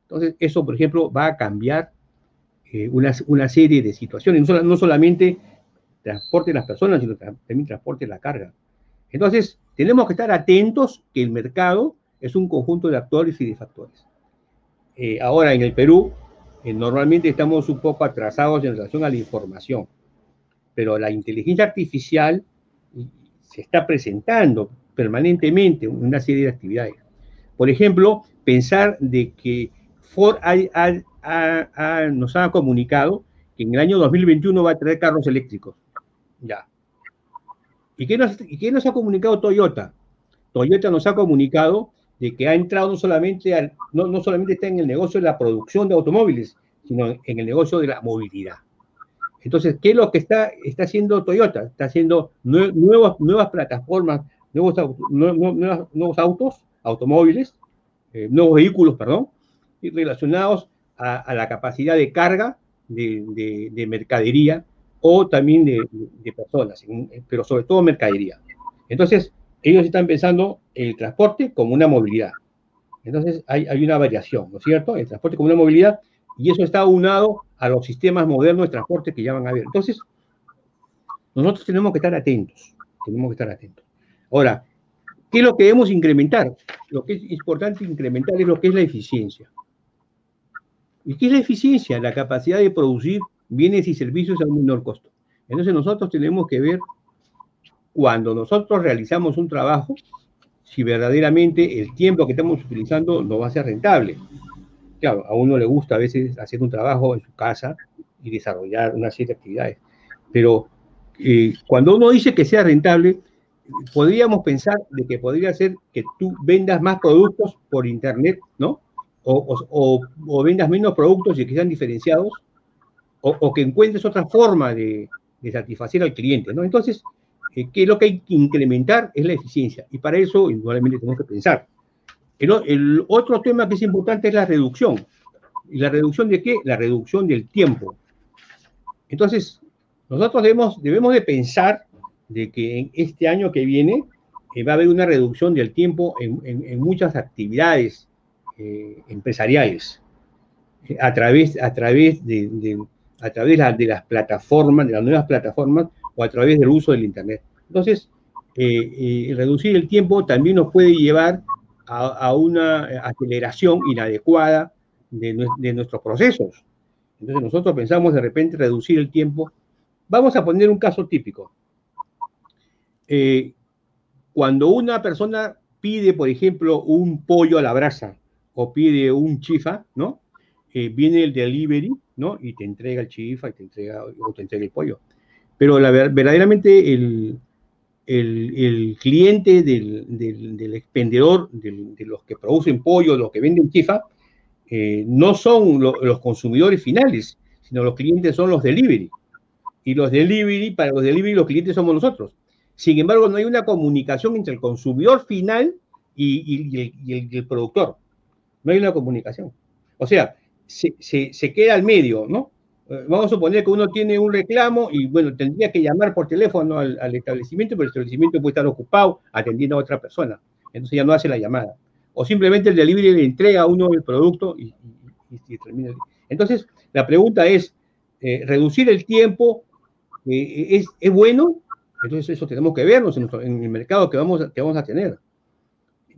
Entonces, eso, por ejemplo, va a cambiar eh, una, una, serie de situaciones, no, no, solamente transporte de las personas, sino también transporte de la carga. Entonces, tenemos que estar atentos que el mercado es un conjunto de actores y de factores. Eh, ahora, en el Perú, eh, normalmente estamos un poco atrasados en relación a la información, pero la inteligencia artificial se está presentando permanentemente una serie de actividades. Por ejemplo, pensar de que Ford nos ha comunicado que en el año 2021 va a traer carros eléctricos. Ya. ¿Y qué, nos, ¿Y nos ha comunicado Toyota? Toyota nos ha comunicado de que ha entrado no solamente, no, no solamente está en el negocio de la producción de automóviles, sino en el negocio de la movilidad. Entonces, ¿qué es lo que está, está haciendo Toyota? Está haciendo nuevas, nuevas plataformas nuevos, nuevos, autos, automóviles, eh, nuevos vehículos, perdón, relacionados a, la capacidad de carga de, mercadería o también de, de, personas, pero sobre todo mercadería. Entonces, ellos están pensando el transporte como una movilidad. Entonces, hay, hay una variación, ¿no es cierto? El transporte como una movilidad, y eso está unado a los sistemas modernos de transporte que ya van a ver. Entonces, nosotros tenemos que estar atentos, tenemos que estar atentos. Ahora, ¿qué es lo que debemos incrementar? Lo que es importante incrementar es lo que es la eficiencia. ¿Y qué es la eficiencia? La capacidad de producir bienes y servicios a un menor costo. Entonces nosotros tenemos que ver cuando nosotros realizamos un trabajo, si verdaderamente el tiempo que estamos utilizando no va a ser rentable. Claro, a uno le gusta a veces hacer un trabajo en su casa y desarrollar una serie de actividades, pero eh, cuando uno dice que sea rentable, podríamos pensar de que podría ser que tú vendas más productos por internet, ¿no? O, o, vendas menos productos y que sean diferenciados, o, que encuentres otra forma de, satisfacer al cliente, ¿no? Entonces, eh, ¿qué es lo que hay que incrementar? Es la eficiencia. Y para eso, indudablemente, tenemos que pensar. El, el otro tema que es importante es la reducción. ¿Y la reducción de qué? La reducción del tiempo. Entonces, nosotros debemos, debemos de pensar de que en este año que viene eh, va a haber una reducción del tiempo en, muchas actividades eh, empresariales eh, a través, a través, de, a través de, las plataformas, de las nuevas plataformas o a través del uso del Internet. Entonces, reducir el tiempo también nos puede llevar a, una aceleración inadecuada de, nuestros procesos. Entonces nosotros pensamos de repente reducir el tiempo. Vamos a poner un caso típico. Eh, cuando una persona pide, por ejemplo, un pollo a la brasa o pide un chifa, ¿no? Eh, viene el delivery, ¿no? Y te entrega el chifa y te entrega, o te entrega el pollo. Pero la, verdaderamente el, el, cliente del, del, expendedor, de los que producen pollo, los que venden chifa, eh, no son los consumidores finales, sino los clientes son los delivery. Y los delivery, para los delivery, los clientes somos nosotros. Sin embargo, no hay una comunicación entre el consumidor final y, el, productor. No hay una comunicación. O sea, se, queda al medio, ¿no? Eh, vamos a suponer que uno tiene un reclamo y, bueno, tendría que llamar por teléfono al, establecimiento, pero el establecimiento puede estar ocupado atendiendo a otra persona. Entonces ya no hace la llamada. O simplemente el delivery le entrega a uno el producto y, termina. Entonces, la pregunta es, eh, ¿reducir el tiempo eh, es, es bueno? Entonces eso tenemos que vernos en, el mercado que vamos, que vamos a tener.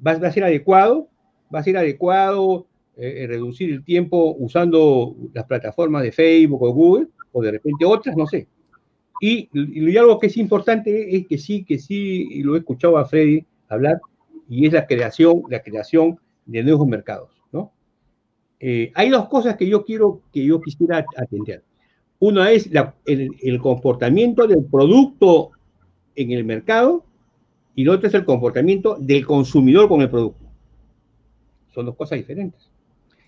¿Va, a ser adecuado? ¿Va a ser adecuado eh, eh, reducir el tiempo usando las plataformas de Facebook o Google o de repente otras? No sé. Y, y, algo que es importante es que sí, que sí, lo he escuchado a Freddy hablar, y es la creación, la creación de nuevos mercados, ¿no? Eh, hay dos cosas que yo quiero, que yo quisiera atender. Una es el, el, comportamiento del producto en el mercado y lo otro es el comportamiento del consumidor con el producto. Son dos cosas diferentes.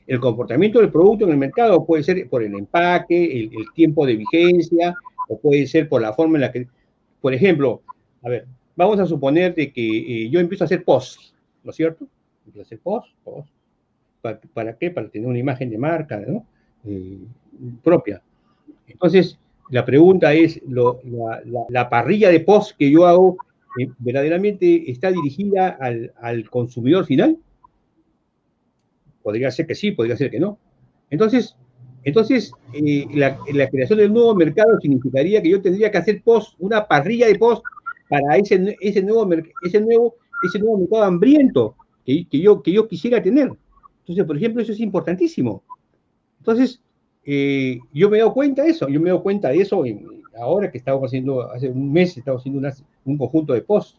El comportamiento del producto en el mercado puede ser por el empaque, el, tiempo de vigencia, o puede ser por la forma en la que, por ejemplo, a ver, vamos a suponer de que eh, yo empiezo a hacer post, ¿no es cierto? Empiezo a hacer post, post. ¿Para, qué? Para tener una imagen de marca, ¿no? Eh, propia. Entonces, la pregunta es, la, parrilla de post que yo hago, eh, ¿verdaderamente está dirigida al, consumidor final? Podría ser que sí, podría ser que no. Entonces, entonces eh, la, creación del nuevo mercado significaría que yo tendría que hacer post, una parrilla de post para ese, ese, nuevo, ese, nuevo, ese nuevo mercado hambriento que, yo, quisiera tener. Entonces, por ejemplo, eso es importantísimo. Entonces, eh, yo me he dado cuenta de eso, yo me he dado cuenta de eso ahora que estamos haciendo, hace un mes estamos haciendo un conjunto de posts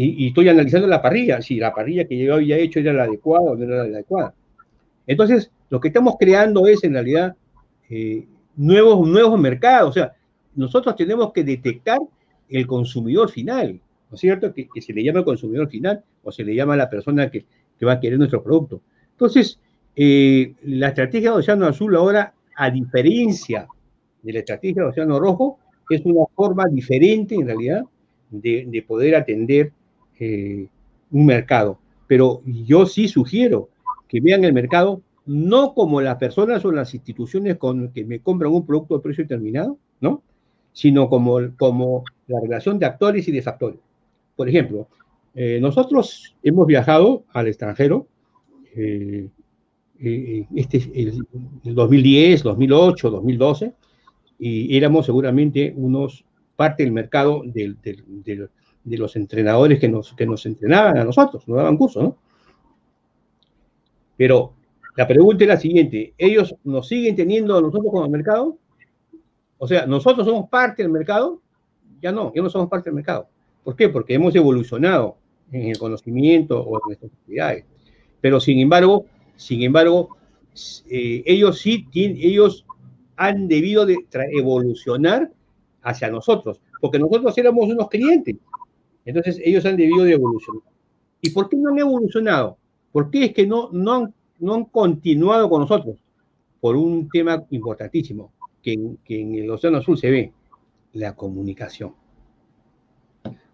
y, estoy analizando la parrilla, si la parrilla que yo había hecho era la adecuada o no era la adecuada. Entonces, lo que estamos creando es en realidad eh, nuevos, nuevos mercados, o sea, nosotros tenemos que detectar el consumidor final, ¿no es cierto? Que, se le llama consumidor final o se le llama la persona que, va a querer nuestro producto. Entonces, eh, la estrategia de Océano Azul ahora a diferencia de la estrategia del Océano Rojo, es una forma diferente en realidad de, poder atender eh, un mercado. Pero yo sí sugiero que vean el mercado no como las personas o las instituciones con que me compran un producto de precio determinado, ¿no? Sino como, como la relación de actores y de factores. Por ejemplo, eh, nosotros hemos viajado al extranjero eh, eh, este, el, 2010, 2008, 2012, y éramos seguramente unos parte del mercado de, los entrenadores que nos, que nos entrenaban a nosotros, nos daban curso, ¿no? Pero la pregunta es la siguiente, ¿ellos nos siguen teniendo a nosotros como mercado? O sea, ¿nosotros somos parte del mercado? Ya no, ya no somos parte del mercado. ¿Por qué? Porque hemos evolucionado en el conocimiento o en nuestras actividades. Pero sin embargo, sin embargo, eh, ellos sí ellos han debido de evolucionar hacia nosotros, porque nosotros éramos unos clientes. Entonces ellos han debido de evolucionar. ¿Y por qué no han evolucionado? ¿Por qué es que no, no, han, no han continuado con nosotros? Por un tema importantísimo, que que en, el Océano Azul se ve? La comunicación.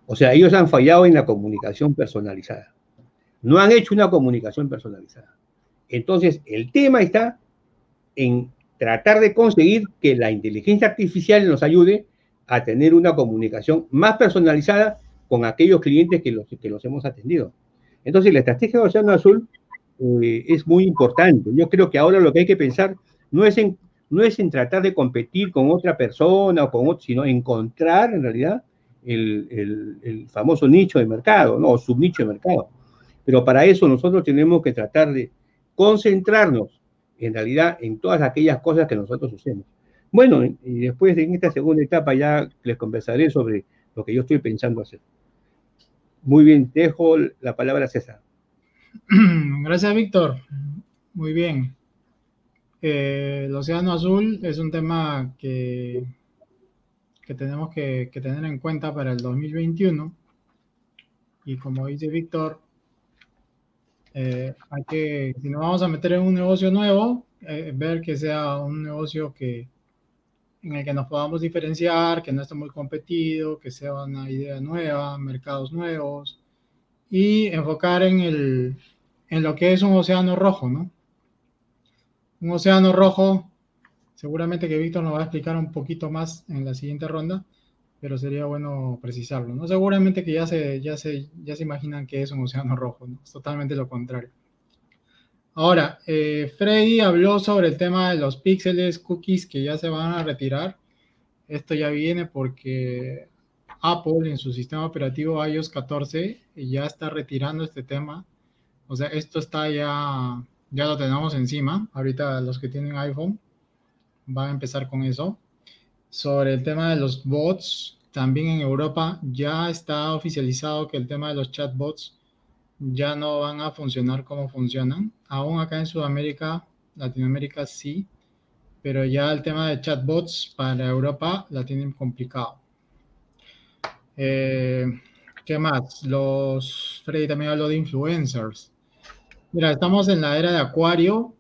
O sea, ellos han fallado en la comunicación personalizada. No han hecho una comunicación personalizada. Entonces, el tema está en tratar de conseguir que la inteligencia artificial nos ayude a tener una comunicación más personalizada con aquellos clientes que los, que los hemos atendido. Entonces, la estrategia de Océano Azul eh, es muy importante. Yo creo que ahora lo que hay que pensar no es en, no es en tratar de competir con otra persona o con otro, sino encontrar en realidad el, el, famoso nicho de mercado, ¿no? o subnicho de mercado. Pero para eso nosotros tenemos que tratar de concentrarnos en realidad en todas aquellas cosas que nosotros hacemos. Bueno, y después en esta segunda etapa ya les conversaré sobre lo que yo estoy pensando hacer. Muy bien, dejo la palabra a César. Gracias, Víctor. Muy bien. Eh, el Océano Azul es un tema que, que tenemos que, tener en cuenta para el 2021. Y como dice Víctor, eh, hay que, si nos vamos a meter en un negocio nuevo, eh, ver que sea un negocio que, en el que nos podamos diferenciar, que no esté muy competido, que sea una idea nueva, mercados nuevos y enfocar en, el, en lo que es un océano rojo, ¿no? Un océano rojo, seguramente que Víctor nos va a explicar un poquito más en la siguiente ronda, pero sería bueno precisarlo, ¿no? Seguramente que ya se, ya se, ya se imaginan que es un océano rojo, ¿no? Es totalmente lo contrario. Ahora, eh, Freddy habló sobre el tema de los píxeles, cookies que ya se van a retirar. Esto ya viene porque Apple en su sistema operativo iOS 14 ya está retirando este tema. O sea, esto está ya, ya lo tenemos encima. Ahorita los que tienen iPhone van a empezar con eso. Sobre el tema de los bots, también en Europa ya está oficializado que el tema de los chatbots ya no van a funcionar como funcionan. Aún acá en Sudamérica, Latinoamérica sí, pero ya el tema de chatbots para Europa la tienen complicado. Eh, ¿Qué más? Los, Freddy también habló de influencers. Mira, estamos en la era de Acuario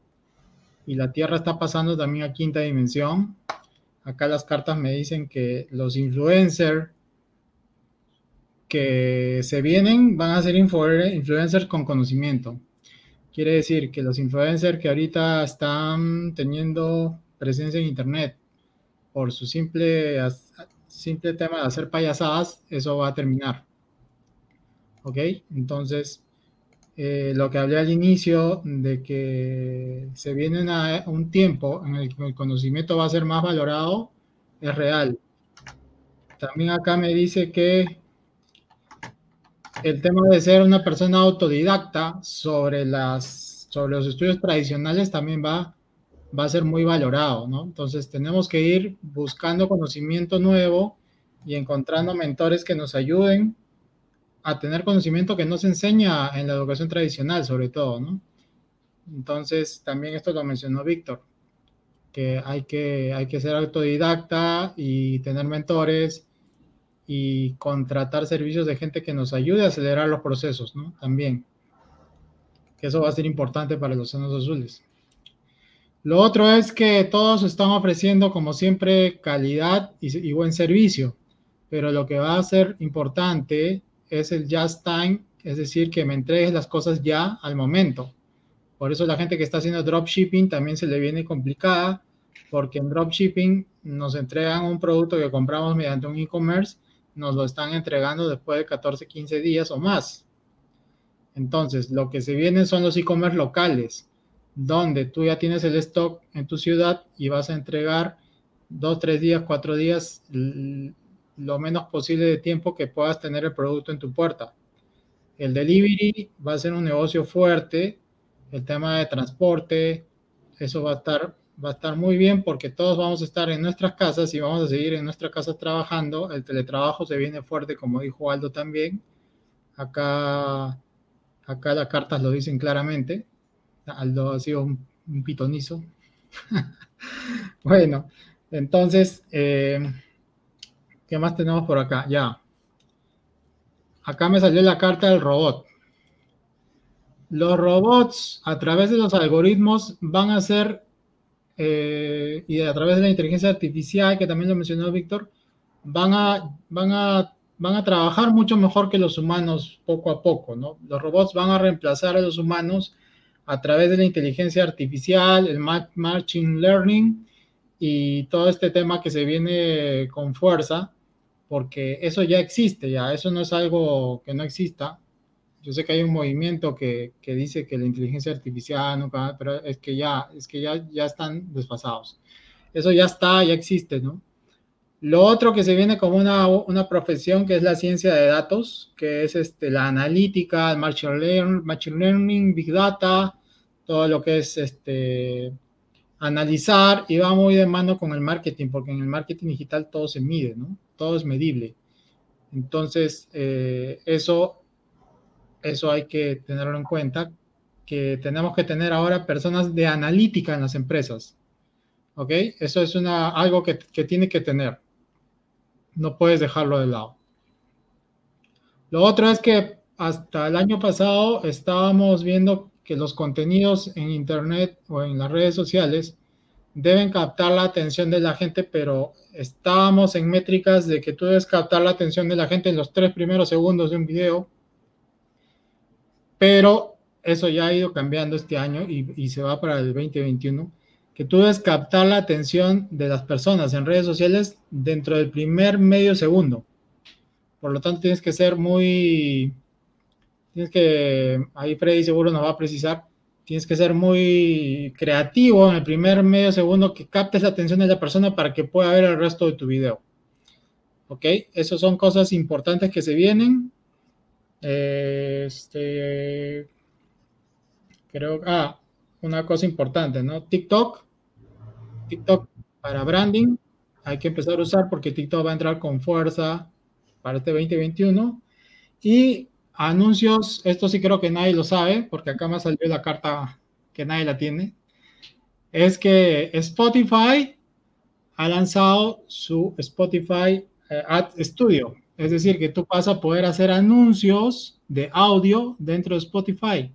y la Tierra está pasando también a quinta dimensión. Acá las cartas me dicen que los influencers que se vienen van a ser influencers con conocimiento. Quiere decir que los influencers que ahorita están teniendo presencia en Internet por su simple, simple tema de hacer payasadas, eso va a terminar. ¿Ok? Entonces, eh, lo que hablé al inicio de que se viene un tiempo en el que el conocimiento va a ser más valorado, es real. También acá me dice que el tema de ser una persona autodidacta sobre, los estudios tradicionales también va, va a ser muy valorado, ¿no? Entonces tenemos que ir buscando conocimiento nuevo y encontrando mentores que nos ayuden a tener conocimiento que no se enseña en la educación tradicional, sobre todo, ¿no? Entonces, también esto lo mencionó Víctor, que hay que, hay que ser autodidacta y tener mentores y contratar servicios de gente que nos ayude a acelerar los procesos, ¿no? También. Que eso va a ser importante para los senos azules. Lo otro es que todos están ofreciendo, como siempre, calidad y, buen servicio, pero lo que va a ser importante es el just time, es decir, que me entregues las cosas ya al momento. Por eso la gente que está haciendo dropshipping también se le viene complicada, porque en dropshipping nos entregan un producto que compramos mediante un e-commerce nos lo están entregando después de 14, 15 días o más. Entonces, lo que se viene son los e-commerce locales, donde tú ya tienes el stock en tu ciudad y vas a entregar dos, tres días, cuatro días, lo menos posible de tiempo que puedas tener el producto en tu puerta. El delivery va a ser un negocio fuerte, el tema de transporte, eso va a estar va a estar muy bien porque todos vamos a estar en nuestras casas y vamos a seguir en nuestras casas trabajando. El teletrabajo se viene fuerte, como dijo Aldo también. Acá, acá las cartas lo dicen claramente. Aldo ha sido un, pitonizo. bueno, entonces, eh, ¿qué más tenemos por acá? Ya. Acá me salió la carta del robot. Los robots, a través de los algoritmos, van a ser eh, y a través de la inteligencia artificial, que también lo mencionó Víctor, van a, van, a, van a trabajar mucho mejor que los humanos poco a poco, ¿no? Los robots van a reemplazar a los humanos a través de la inteligencia artificial, el machine learning y todo este tema que se viene con fuerza, porque eso ya existe, ya, eso no es algo que no exista, yo sé que hay un movimiento que, que, dice que la inteligencia artificial nunca, pero es que ya, es que ya, ya están desfasados. Eso ya está, ya existe, ¿no? Lo otro que se viene como una, una profesión que es la ciencia de datos, que es este, la analítica, el machine learning, machine learning, big data, todo lo que es este, analizar y va muy de mano con el marketing, porque en el marketing digital todo se mide, ¿no? Todo es medible. Entonces, eh, eso eso hay que tenerlo en cuenta, que tenemos que tener ahora personas de analítica en las empresas. ¿Ok? Eso es algo que, que tiene que tener. No puedes dejarlo de lado. Lo otro es que hasta el año pasado estábamos viendo que los contenidos en Internet o en las redes sociales deben captar la atención de la gente, pero estábamos en métricas de que tú debes captar la atención de la gente en los tres primeros segundos de un video pero eso ya ha ido cambiando este año y, se va para el 2021, que tú debes captar la atención de las personas en redes sociales dentro del primer medio segundo. Por lo tanto, tienes que ser muy, tienes que, ahí Freddy seguro nos va a precisar, tienes que ser muy creativo en el primer medio segundo que captes la atención de la persona para que pueda ver el resto de tu video. ¿Ok? Esas son cosas importantes que se vienen este, creo, ah, una cosa importante, ¿no? TikTok, TikTok para branding, hay que empezar a usar porque TikTok va a entrar con fuerza para este 2021. Y anuncios, esto sí creo que nadie lo sabe, porque acá me salió la carta que nadie la tiene, es que Spotify ha lanzado su Spotify eh, Ad Studio. Es decir, que tú vas a poder hacer anuncios de audio dentro de Spotify.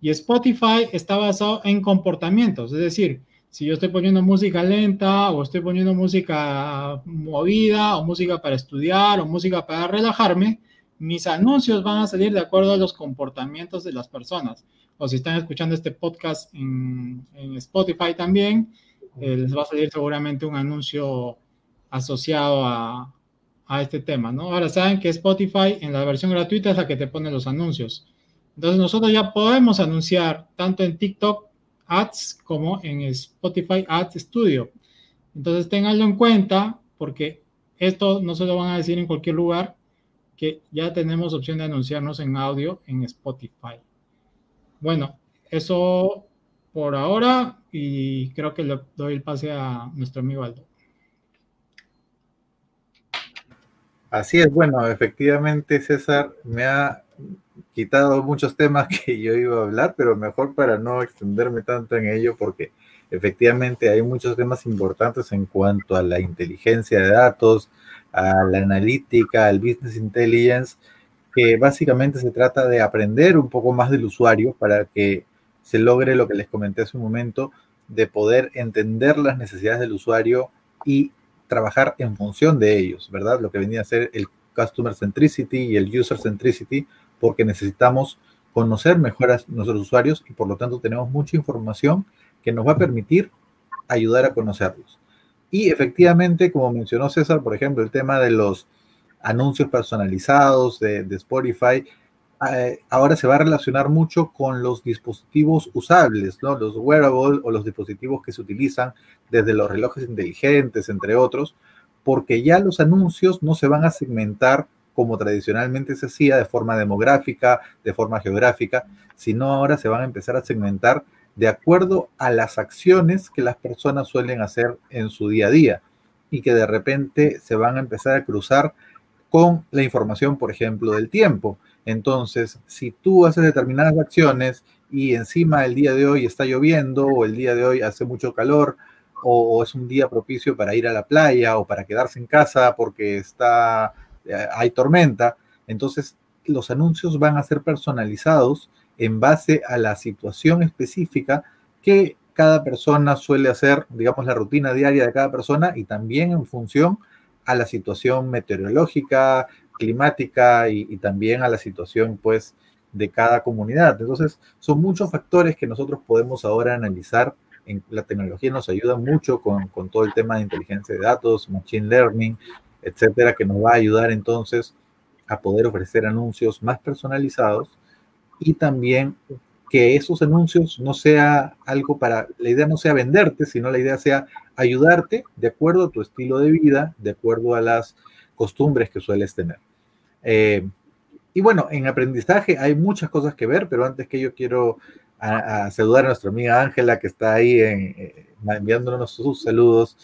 Y Spotify está basado en comportamientos. Es decir, si yo estoy poniendo música lenta o estoy poniendo música movida o música para estudiar o música para relajarme, mis anuncios van a salir de acuerdo a los comportamientos de las personas. O si están escuchando este podcast en, Spotify también, eh, les va a salir seguramente un anuncio asociado a, a este tema, ¿no? Ahora saben que Spotify en la versión gratuita es la que te pone los anuncios. Entonces nosotros ya podemos anunciar tanto en TikTok Ads como en Spotify Ads Studio. Entonces ténganlo en cuenta porque esto no se lo van a decir en cualquier lugar que ya tenemos opción de anunciarnos en audio en Spotify. Bueno, eso por ahora y creo que le doy el pase a nuestro amigo Aldo. Así es, bueno, efectivamente César me ha quitado muchos temas que yo iba a hablar, pero mejor para no extenderme tanto en ello, porque efectivamente hay muchos temas importantes en cuanto a la inteligencia de datos, a la analítica, al business intelligence, que básicamente se trata de aprender un poco más del usuario para que se logre lo que les comenté hace un momento, de poder entender las necesidades del usuario y trabajar en función de ellos, ¿verdad? Lo que venía a ser el Customer Centricity y el User Centricity, porque necesitamos conocer mejor a nuestros usuarios y por lo tanto tenemos mucha información que nos va a permitir ayudar a conocerlos. Y efectivamente, como mencionó César, por ejemplo, el tema de los anuncios personalizados de, de Spotify, eh, ahora se va a relacionar mucho con los dispositivos usables, ¿no? Los wearables o los dispositivos que se utilizan desde los relojes inteligentes, entre otros, porque ya los anuncios no se van a segmentar como tradicionalmente se hacía de forma demográfica, de forma geográfica, sino ahora se van a empezar a segmentar de acuerdo a las acciones que las personas suelen hacer en su día a día y que de repente se van a empezar a cruzar con la información, por ejemplo, del tiempo. Entonces, si tú haces determinadas acciones y encima el día de hoy está lloviendo o el día de hoy hace mucho calor o, es un día propicio para ir a la playa o para quedarse en casa porque está eh, hay tormenta, entonces los anuncios van a ser personalizados en base a la situación específica que cada persona suele hacer, digamos, la rutina diaria de cada persona y también en función a la situación meteorológica, climática y, también a la situación, pues, de cada comunidad. Entonces, son muchos factores que nosotros podemos ahora analizar. En, la tecnología nos ayuda mucho con, con todo el tema de inteligencia de datos, machine learning, etcétera, que nos va a ayudar entonces a poder ofrecer anuncios más personalizados y también que esos anuncios no sea algo para, la idea no sea venderte, sino la idea sea ayudarte de acuerdo a tu estilo de vida, de acuerdo a las costumbres que sueles tener. Eh, y bueno, en aprendizaje hay muchas cosas que ver, pero antes que yo quiero saludar a nuestra amiga Ángela que está ahí eh, enviándonos sus saludos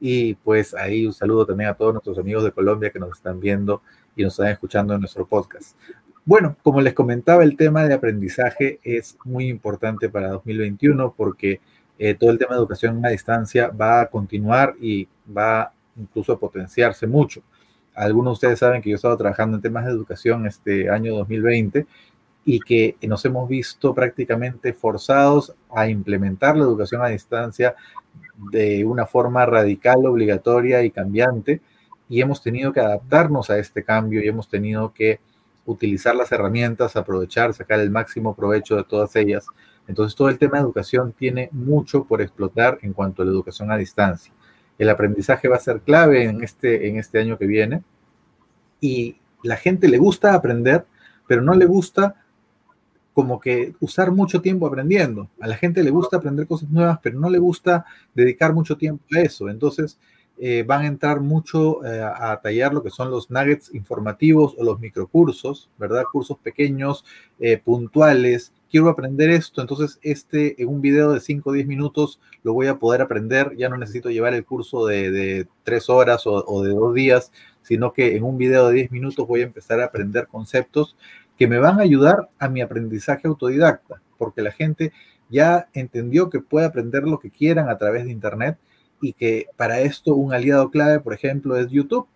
y pues ahí un saludo también a todos nuestros amigos de Colombia que nos están viendo y nos están escuchando en nuestro podcast. Bueno, como les comentaba, el tema de aprendizaje es muy importante para 2021 porque eh, todo el tema de educación a distancia va a continuar y va incluso a potenciarse mucho. Algunos de ustedes saben que yo he estado trabajando en temas de educación este año 2020 y que nos hemos visto prácticamente forzados a implementar la educación a distancia de una forma radical, obligatoria y cambiante, y hemos tenido que adaptarnos a este cambio y hemos tenido que utilizar las herramientas, aprovechar, sacar el máximo provecho de todas ellas. Entonces, todo el tema de educación tiene mucho por explotar en cuanto a la educación a distancia. El aprendizaje va a ser clave en este, en este año que viene y la gente le gusta aprender, pero no le gusta como que usar mucho tiempo aprendiendo. A la gente le gusta aprender cosas nuevas, pero no le gusta dedicar mucho tiempo a eso. Entonces, eh, van a entrar mucho eh, a tallar lo que son los nuggets informativos o los microcursos, ¿verdad? Cursos pequeños, eh, puntuales. Quiero aprender esto, entonces este en un video de 5 o 10 minutos lo voy a poder aprender. Ya no necesito llevar el curso de, de 3 horas o, o de 2 días, sino que en un video de 10 minutos voy a empezar a aprender conceptos que me van a ayudar a mi aprendizaje autodidacta, porque la gente ya entendió que puede aprender lo que quieran a través de Internet y que para esto un aliado clave, por ejemplo, es YouTube,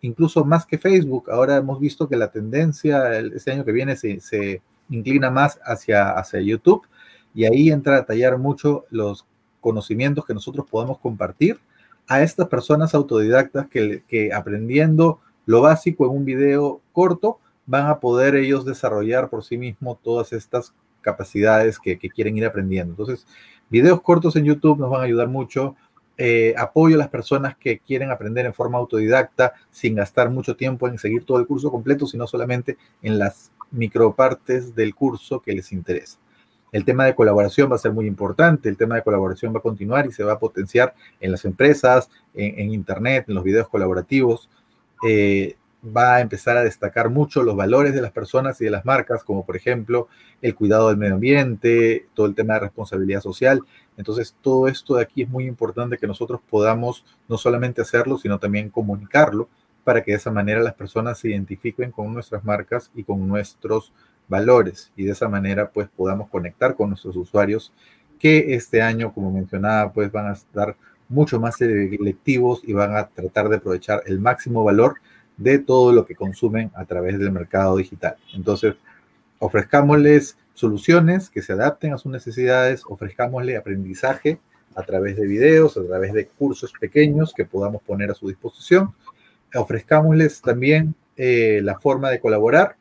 incluso más que Facebook. Ahora hemos visto que la tendencia este año que viene se, inclina más hacia, hacia YouTube y ahí entra a tallar mucho los conocimientos que nosotros podemos compartir a estas personas autodidactas que, que aprendiendo lo básico en un video corto van a poder ellos desarrollar por sí mismos todas estas capacidades que, que, quieren ir aprendiendo. Entonces, videos cortos en YouTube nos van a ayudar mucho. Eh, apoyo a las personas que quieren aprender en forma autodidacta sin gastar mucho tiempo en seguir todo el curso completo, sino solamente en las micropartes del curso que les interesa. El tema de colaboración va a ser muy importante, el tema de colaboración va a continuar y se va a potenciar en las empresas, en, Internet, en los videos colaborativos. Eh, va a empezar a destacar mucho los valores de las personas y de las marcas, como por ejemplo el cuidado del medio ambiente, todo el tema de responsabilidad social. Entonces, todo esto de aquí es muy importante que nosotros podamos no solamente hacerlo, sino también comunicarlo para que de esa manera las personas se identifiquen con nuestras marcas y con nuestros valores y de esa manera pues podamos conectar con nuestros usuarios que este año, como mencionaba, pues van a estar mucho más selectivos y van a tratar de aprovechar el máximo valor de todo lo que consumen a través del mercado digital. Entonces, ofrezcámosles soluciones que se adapten a sus necesidades, ofrezcámosle aprendizaje a través de videos, a través de cursos pequeños que podamos poner a su disposición. Ofrezcámosles también eh, la forma de colaborar.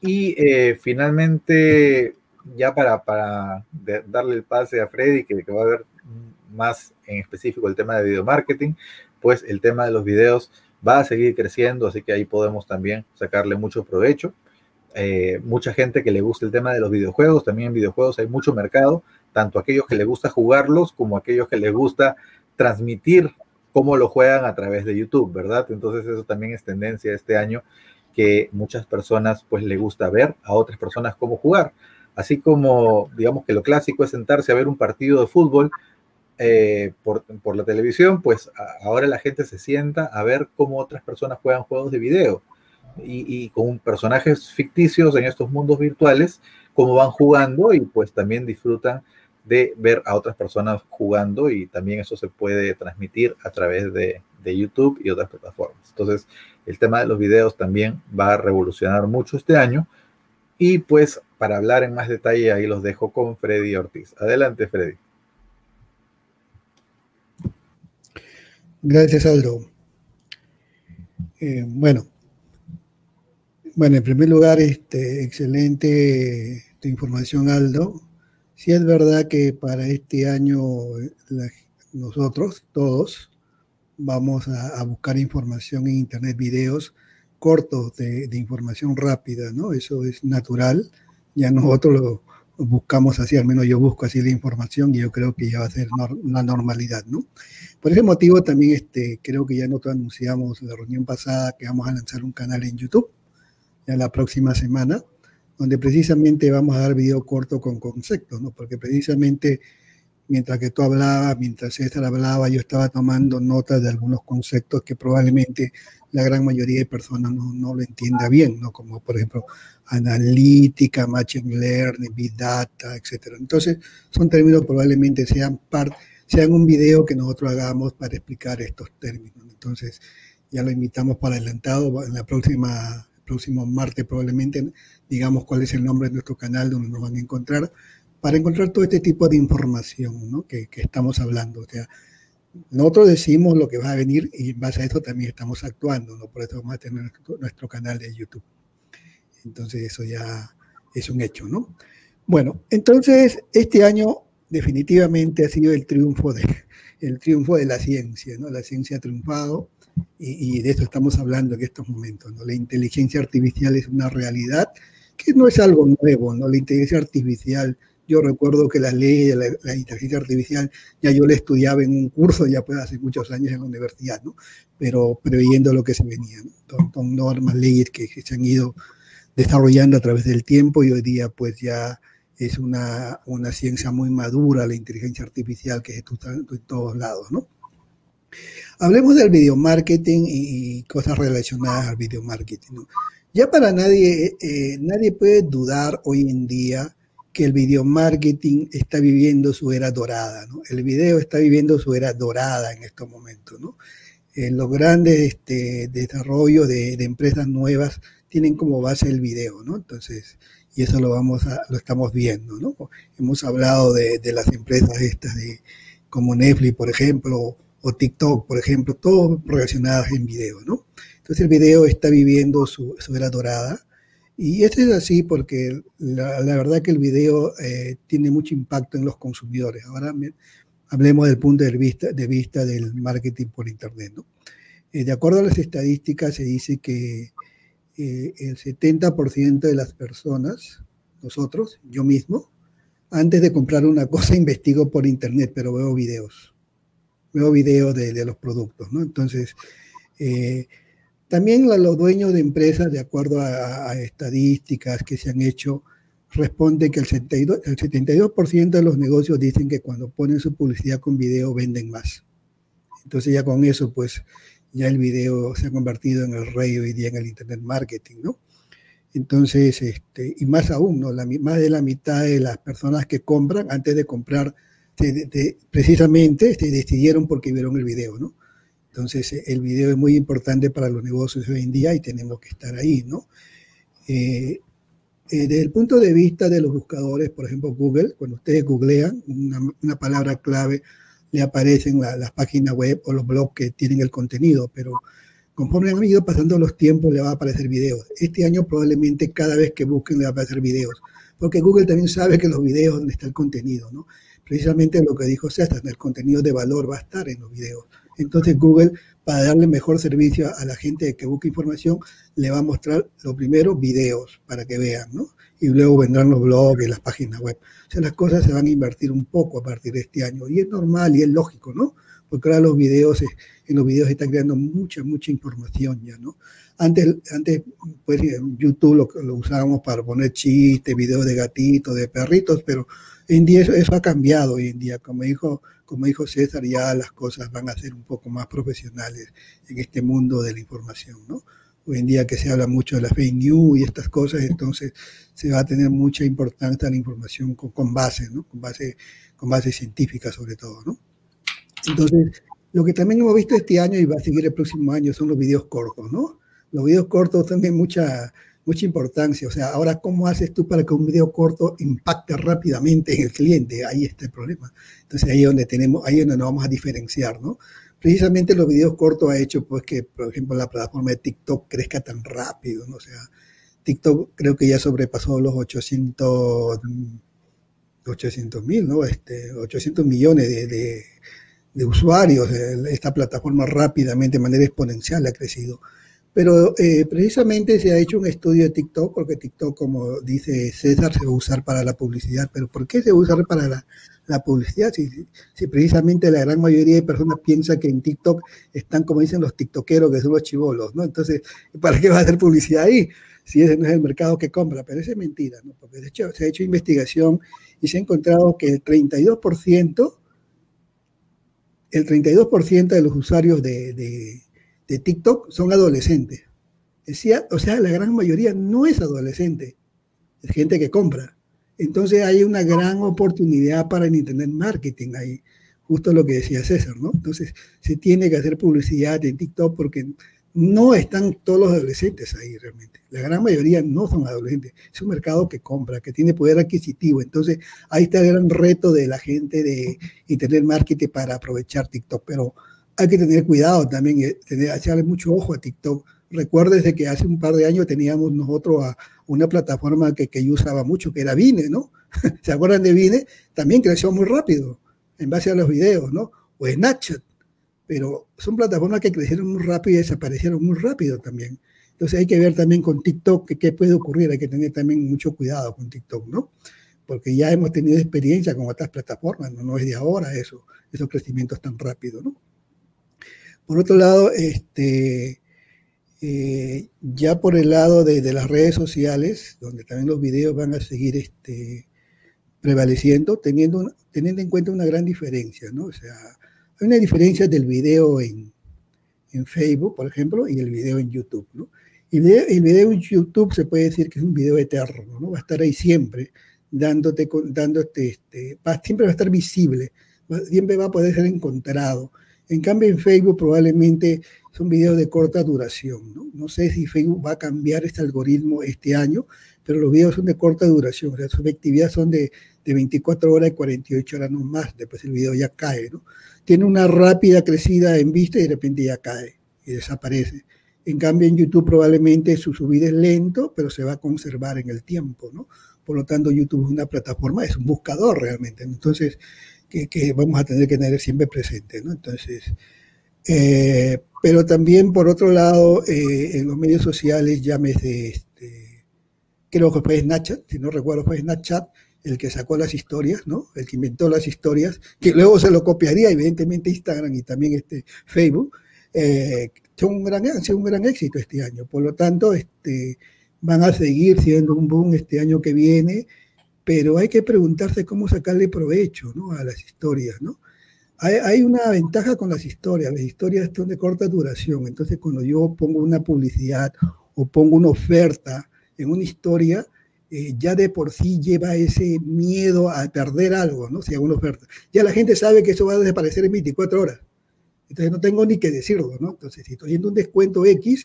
Y eh, finalmente, ya para, para darle el pase a Freddy, que, que va a ver más en específico el tema de video marketing, pues el tema de los videos va a seguir creciendo, así que ahí podemos también sacarle mucho provecho. Eh, mucha gente que le gusta el tema de los videojuegos, también en videojuegos hay mucho mercado, tanto aquellos que les gusta jugarlos como aquellos que les gusta transmitir cómo lo juegan a través de YouTube, ¿verdad? Entonces eso también es tendencia este año que muchas personas pues le gusta ver a otras personas cómo jugar. Así como digamos que lo clásico es sentarse a ver un partido de fútbol, eh, por, por, la televisión, pues ahora la gente se sienta a ver cómo otras personas juegan juegos de video y, con personajes ficticios en estos mundos virtuales, cómo van jugando y pues también disfrutan de ver a otras personas jugando y también eso se puede transmitir a través de, de YouTube y otras plataformas. Entonces, el tema de los videos también va a revolucionar mucho este año y pues para hablar en más detalle, ahí los dejo con Freddy Ortiz. Adelante, Freddy. Gracias, Aldo. Eh, bueno, bueno, en primer lugar, este, excelente tu información, Aldo. Sí es verdad que para este año nosotros, todos, vamos a, buscar información en Internet, videos cortos de, información rápida, ¿no? Eso es natural. Ya nosotros lo, buscamos así, al menos yo busco así la información y yo creo que ya va a ser una normalidad, ¿no? Por ese motivo también este, creo que ya nosotros anunciamos la reunión pasada que vamos a lanzar un canal en YouTube ya la próxima semana, donde precisamente vamos a dar video corto con conceptos, ¿no? Porque precisamente mientras que tú hablabas, mientras César hablaba, yo estaba tomando notas de algunos conceptos que probablemente la gran mayoría de personas no, no lo entienda bien, ¿no? Como por ejemplo analítica, machine learning, big data, etc. Entonces, son términos probablemente sean parte sean un video que nosotros hagamos para explicar estos términos. Entonces, ya lo invitamos para adelantado en la próxima próximo martes probablemente digamos cuál es el nombre de nuestro canal donde nos van a encontrar para encontrar todo este tipo de información ¿no? que, que, estamos hablando. O sea, nosotros decimos lo que va a venir y en base a eso también estamos actuando, ¿no? Por eso vamos a tener nuestro, nuestro canal de YouTube. Entonces eso ya es un hecho, ¿no? Bueno, entonces este año definitivamente ha sido el triunfo de, el triunfo de la ciencia, ¿no? La ciencia ha triunfado y, de eso estamos hablando en estos momentos. ¿no? La inteligencia artificial es una realidad que no es algo nuevo, ¿no? La inteligencia artificial, yo recuerdo que la ley de la, inteligencia artificial ya yo la estudiaba en un curso ya pues hace muchos años en la universidad, ¿no? Pero previendo lo que se venía, ¿no? Son, normas, leyes que, se han ido desarrollando a través del tiempo y hoy día pues ya es una, una ciencia muy madura la inteligencia artificial que está en todos lados, ¿no? Hablemos del video marketing y cosas relacionadas al video marketing. Ya para nadie, eh, nadie puede dudar hoy en día que el video marketing está viviendo su era dorada. El video está viviendo su era dorada en estos momentos. Eh, los grandes este, desarrollos de, empresas nuevas tienen como base el video, ¿no? Entonces, y eso lo vamos lo estamos viendo. Hemos hablado de, de las empresas estas de como Netflix, por ejemplo, o TikTok, por ejemplo, todo relacionadas en video, ¿no? Entonces el video está viviendo su, era dorada. Y esto es así porque la, verdad que el video eh, tiene mucho impacto en los consumidores. Ahora hablemos del punto de vista, de vista del marketing por Internet. ¿no? Eh, de acuerdo a las estadísticas, se dice que eh, el 70% de las personas, nosotros, yo mismo, antes de comprar una cosa investigo por Internet, pero veo videos veo videos de, los productos, ¿no? Entonces, eh, también los dueños de empresas, de acuerdo a, estadísticas que se han hecho, responde que el 72%, el 72 de los negocios dicen que cuando ponen su publicidad con video venden más. Entonces ya con eso, pues ya el video se ha convertido en el rey hoy día en el Internet Marketing, ¿no? Entonces, este, y más aún, ¿no? La, más de la mitad de las personas que compran, antes de comprar precisamente se decidieron porque vieron el video, ¿no? Entonces, eh, el video es muy importante para los negocios hoy en día y tenemos que estar ahí, ¿no? Eh, eh, desde el punto de vista de los buscadores, por ejemplo, Google, cuando ustedes googlean una, palabra clave, le aparecen las páginas web o los blogs que tienen el contenido, pero conforme han ido pasando los tiempos, le va a aparecer videos. Este año probablemente cada vez que busquen le va a aparecer videos, porque Google también sabe que los videos donde está el contenido, ¿no? Precisamente lo que dijo César, el contenido de valor va a estar en los videos. Entonces Google, para darle mejor servicio a la gente que busca información, le va a mostrar lo primero videos para que vean, ¿no? Y luego vendrán los blogs y las páginas web. O sea, las cosas se van a invertir un poco a partir de este año. Y es normal y es lógico, ¿no? Porque ahora los videos, en los videos están creando mucha, mucha información ya, ¿no? Antes, antes pues, YouTube lo, lo usábamos para poner chistes, videos de gatitos, de perritos, pero Hoy en día eso, ha cambiado hoy en día, como dijo, como dijo César, ya las cosas van a ser un poco más profesionales en este mundo de la información, ¿no? Hoy en día que se habla mucho de la fake news y estas cosas, entonces se va a tener mucha importancia la información con, base, ¿no? Con base, con base científica sobre todo, ¿no? Entonces, lo que también hemos visto este año y va a seguir el próximo año son los videos cortos, ¿no? Los videos cortos también mucha mucha importancia. O sea, ahora, ¿cómo haces tú para que un video corto impacte rápidamente en el cliente? Ahí está el problema. Entonces, ahí es donde tenemos, ahí es donde nos vamos a diferenciar, ¿no? Precisamente los videos cortos ha hecho, pues, que, por ejemplo, la plataforma de TikTok crezca tan rápido, ¿no? O sea, TikTok creo que ya sobrepasó los 800 800 mil, ¿no? Este, 800 millones de, de, usuarios. Esta plataforma rápidamente, de manera exponencial, ha crecido. Pero eh, precisamente se ha hecho un estudio de TikTok, porque TikTok, como dice César, se va a usar para la publicidad. ¿Pero por qué se va a usar para la, publicidad? Si, si, precisamente la gran mayoría de personas piensa que en TikTok están, como dicen los tiktokeros, que son los chivolos, ¿no? Entonces, ¿para qué va a hacer publicidad ahí? Si ese no es el mercado que compra. Pero eso es mentira, ¿no? Porque de hecho se ha hecho investigación y se ha encontrado que el 32%, el 32% de los usuarios de, TikTok son adolescentes. Decía, o sea, la gran mayoría no es adolescente, es gente que compra. Entonces hay una gran oportunidad para el Internet Marketing ahí, justo lo que decía César, ¿no? Entonces se tiene que hacer publicidad en TikTok porque no están todos los adolescentes ahí realmente. La gran mayoría no son adolescentes. Es un mercado que compra, que tiene poder adquisitivo. Entonces, ahí está el gran reto de la gente de Internet Marketing para aprovechar TikTok. Pero hay que tener cuidado también, eh, tener, echarle mucho ojo a TikTok. Recuérdese que hace un par de años teníamos nosotros a una plataforma que, que yo usaba mucho, que era Vine, ¿no? ¿Se acuerdan de Vine? También creció muy rápido en base a los videos, ¿no? O Snapchat pero son plataformas que crecieron muy rápido y desaparecieron muy rápido también. Entonces hay que ver también con TikTok qué puede ocurrir, hay que tener también mucho cuidado con TikTok, ¿no? Porque ya hemos tenido experiencia con otras plataformas, no, no es de ahora eso, esos crecimientos tan rápidos, ¿no? Por otro lado, este, eh, ya por el lado de, las redes sociales, donde también los videos van a seguir este, prevaleciendo, teniendo, teniendo en cuenta una gran diferencia, ¿no? O sea, hay una diferencia del video en, en Facebook, por ejemplo, y el video en YouTube, ¿no? El video, en YouTube se puede decir que es un video eterno, ¿no? Va a estar ahí siempre, dándote, dándote este, siempre va a estar visible, siempre va a poder ser encontrado. En cambio, en Facebook probablemente son videos de corta duración, ¿no? Sé si Facebook va a cambiar este algoritmo este año, pero los videos son de corta duración, o sea, son de, de 24 horas y 48 horas no más, después el video ya cae, tiene una rápida crecida en vista y de repente ya cae y desaparece. En cambio, en YouTube probablemente su subida es lento, pero se va a conservar en el tiempo, ¿no? Por lo tanto, YouTube es una plataforma, es un buscador realmente. Entonces, que, vamos a tener que tener siempre presente, ¿no? Entonces, eh, pero también, por otro lado, eh, en los medios sociales, llámese, este, creo que fue Snapchat, si no recuerdo, fue Snapchat, el que sacó las historias, ¿no? El que inventó las historias, que luego se lo copiaría evidentemente Instagram y también este Facebook, eh, son un gran, un gran éxito este año. Por lo tanto, este, van a seguir siendo un boom este año que viene, pero hay que preguntarse cómo sacarle provecho ¿no? a las historias, ¿no? Hay, hay, una ventaja con las historias, las historias son de corta duración, entonces cuando yo pongo una publicidad o pongo una oferta en una historia, eh, ya de por sí lleva ese miedo a perder algo, ¿no? Si hago una oferta. Ya la gente sabe que eso va a desaparecer en 24 horas. Entonces no tengo ni que decirlo, ¿no? Entonces, si estoy haciendo un descuento X,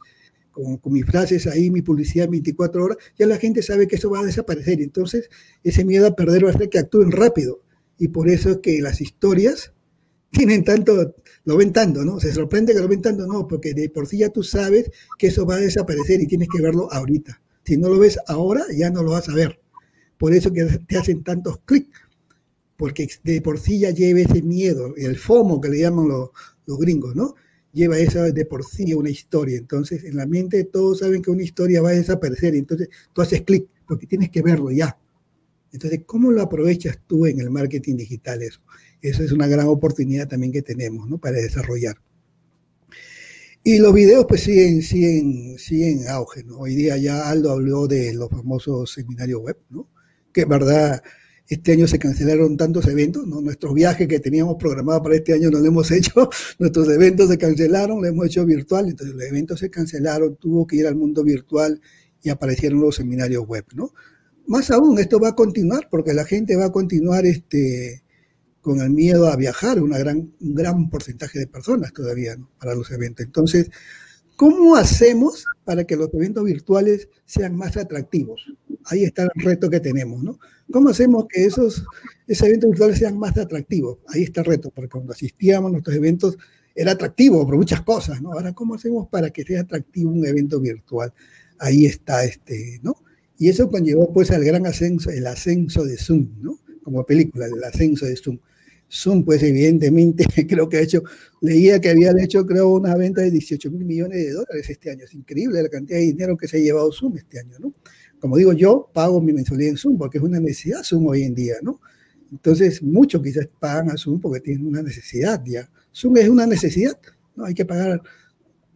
con, mis frases ahí, mi publicidad en 24 horas, ya la gente sabe que eso va a desaparecer. Entonces, ese miedo a perder va a hacer que actúen rápido. Y por eso es que las historias tienen tanto, lo ven tanto, ¿no? Se sorprende que lo ven tanto, no, porque de por sí ya tú sabes que eso va a desaparecer y tienes que verlo ahorita. Si no lo ves ahora, ya no lo vas a ver. Por eso que te hacen tantos clics, porque de por sí ya lleva ese miedo, el FOMO que le llaman los, los gringos, ¿no? Lleva eso de por sí una historia. Entonces, en la mente todos saben que una historia va a desaparecer. Entonces, tú haces clic, porque tienes que verlo ya. Entonces, ¿cómo lo aprovechas tú en el marketing digital eso? Eso es una gran oportunidad también que tenemos, ¿no? Para desarrollar. Y los videos pues siguen, siguen, siguen auge, ¿no? Hoy día ya Aldo habló de los famosos seminarios web, ¿no? Que verdad, este año se cancelaron tantos eventos, ¿no? Nuestros viajes que teníamos programados para este año no lo hemos hecho, nuestros eventos se cancelaron, lo hemos hecho virtual, entonces los eventos se cancelaron, tuvo que ir al mundo virtual y aparecieron los seminarios web, ¿no? Más aún, esto va a continuar porque la gente va a continuar este, con el miedo a viajar, una gran, un gran porcentaje de personas todavía para los eventos. Entonces, ¿Cómo hacemos para que los eventos virtuales sean más atractivos? Ahí está el reto que tenemos, ¿no? ¿Cómo hacemos que esos, esos eventos virtuales sean más atractivos? Ahí está el reto, porque cuando asistíamos a nuestros eventos era atractivo por muchas cosas, ¿no? Ahora, ¿cómo hacemos para que sea atractivo un evento virtual? Ahí está este, ¿no? Y eso conllevó pues al gran ascenso, el ascenso de Zoom, ¿no? Como película, el ascenso de Zoom. Zoom, pues evidentemente, creo que ha hecho, leía que había hecho, creo, una venta de 18 mil millones de dólares este año. Es increíble la cantidad de dinero que se ha llevado Zoom este año, ¿no? Como digo, yo pago mi mensualidad en Zoom porque es una necesidad Zoom hoy en día, ¿no? Entonces, muchos quizás pagan a Zoom porque tienen una necesidad ya. Zoom es una necesidad, ¿no? Hay que pagar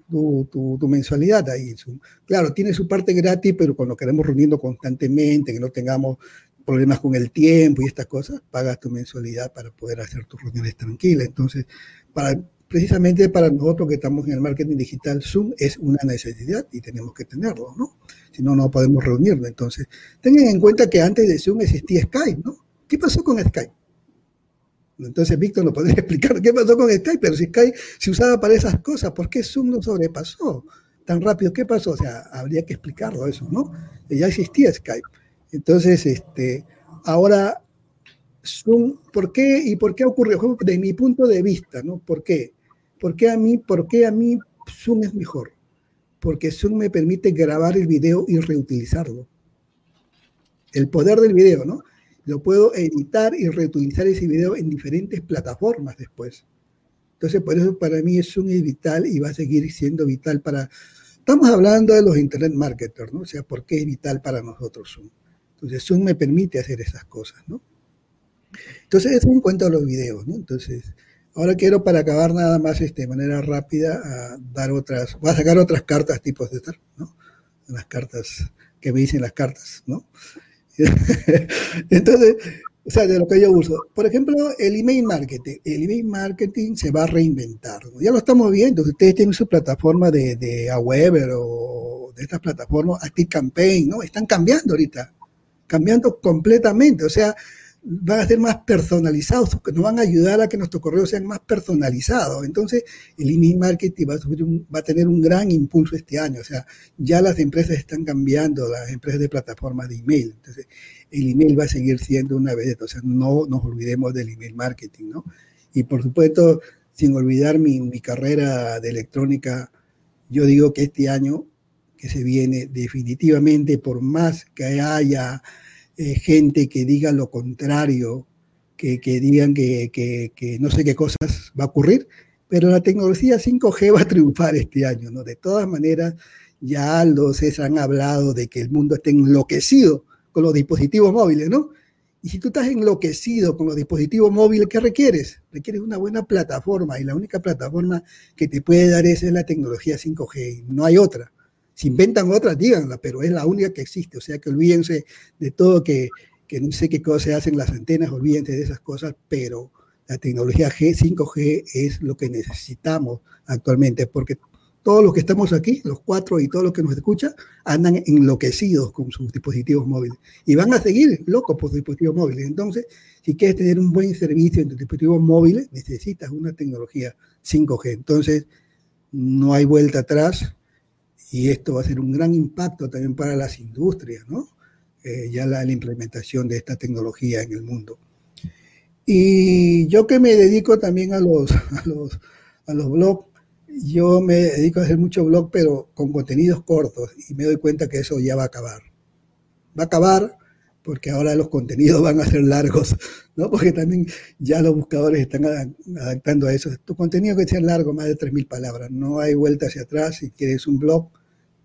tu, tu, mensualidad ahí en Zoom. Claro, tiene su parte gratis, pero cuando queremos reuniendo constantemente, que no tengamos problemas con el tiempo y estas cosas, pagas tu mensualidad para poder hacer tus reuniones tranquilas. Entonces, para, precisamente para nosotros que estamos en el marketing digital, Zoom es una necesidad y tenemos que tenerlo, ¿no? Si no, no podemos reunirnos. Entonces, tengan en cuenta que antes de Zoom existía Skype, ¿no? ¿Qué pasó con Skype? Entonces, Víctor nos podría explicar qué pasó con Skype, pero si Skype se usaba para esas cosas, ¿por qué Zoom no sobrepasó tan rápido? ¿Qué pasó? O sea, habría que explicarlo eso, ¿no? Ya existía Skype. Entonces, este, ahora, Zoom, ¿por qué y por qué ocurrió? De mi punto de vista, ¿no? ¿Por qué? ¿Por qué a mí, por qué a mí Zoom es mejor? Porque Zoom me permite grabar el video y reutilizarlo. El poder del video, ¿no? Lo puedo editar y reutilizar ese video en diferentes plataformas después. Entonces, por eso para mí Zoom es vital y va a seguir siendo vital para... Estamos hablando de los Internet Marketers, ¿no? O sea, ¿por qué es vital para nosotros Zoom? Entonces Zoom me permite hacer esas cosas, ¿no? Entonces eso en cuanto los videos, ¿no? Entonces, ahora quiero para acabar nada más este, de manera rápida a dar otras, voy a sacar otras cartas tipos de estar, ¿no? Las cartas que me dicen las cartas, ¿no? Entonces, o sea, de lo que yo uso. Por ejemplo, el email marketing. El email marketing se va a reinventar. Ya lo estamos viendo. Ustedes tienen su plataforma de, de Aweber o de estas plataformas, ActiveCampaign, ¿no? Están cambiando ahorita cambiando completamente. O sea, van a ser más personalizados, que nos van a ayudar a que nuestros correos sean más personalizados. Entonces, el email marketing va a, va a tener un gran impulso este año. O sea, ya las empresas están cambiando, las empresas de plataformas de email. Entonces, el email va a seguir siendo una vez, o sea, no nos olvidemos del email marketing, ¿no? Y por supuesto, sin olvidar mi, mi carrera de electrónica, yo digo que este año que se viene definitivamente, por más que haya eh, gente que diga lo contrario, que, digan que, no sé qué cosas va a ocurrir, pero la tecnología 5G va a triunfar este año, ¿no? De todas maneras, ya los han hablado de que el mundo está enloquecido con los dispositivos móviles, ¿no? Y si tú estás enloquecido con los dispositivos móviles, ¿qué requieres? Requieres una buena plataforma y la única plataforma que te puede dar esa es la tecnología 5G, no hay otra. Si inventan otras, díganla, pero es la única que existe. O sea que olvídense de todo que, que no sé qué cosas se hacen las antenas, olvídense de esas cosas, pero la tecnología G, 5G es lo que necesitamos actualmente, porque todos los que estamos aquí, los cuatro y todos los que nos escuchan, andan enloquecidos con sus dispositivos móviles y van a seguir locos por sus dispositivos móviles. Entonces, si quieres tener un buen servicio en tus dispositivos móviles, necesitas una tecnología 5G. Entonces, no hay vuelta atrás y esto va a ser un gran impacto también para las industrias, ¿no? Eh, ya la, implementación de esta tecnología en el mundo. Y yo que me dedico también a los, a los, a los blogs, yo me dedico a hacer muchos blogs, pero con contenidos cortos, y me doy cuenta que eso ya va a acabar. Va a acabar porque ahora los contenidos van a ser largos, ¿no? Porque también ya los buscadores están adaptando a eso. Tu contenido que sea largo, más de 3.000 palabras. No hay vuelta hacia atrás. Si quieres un blog,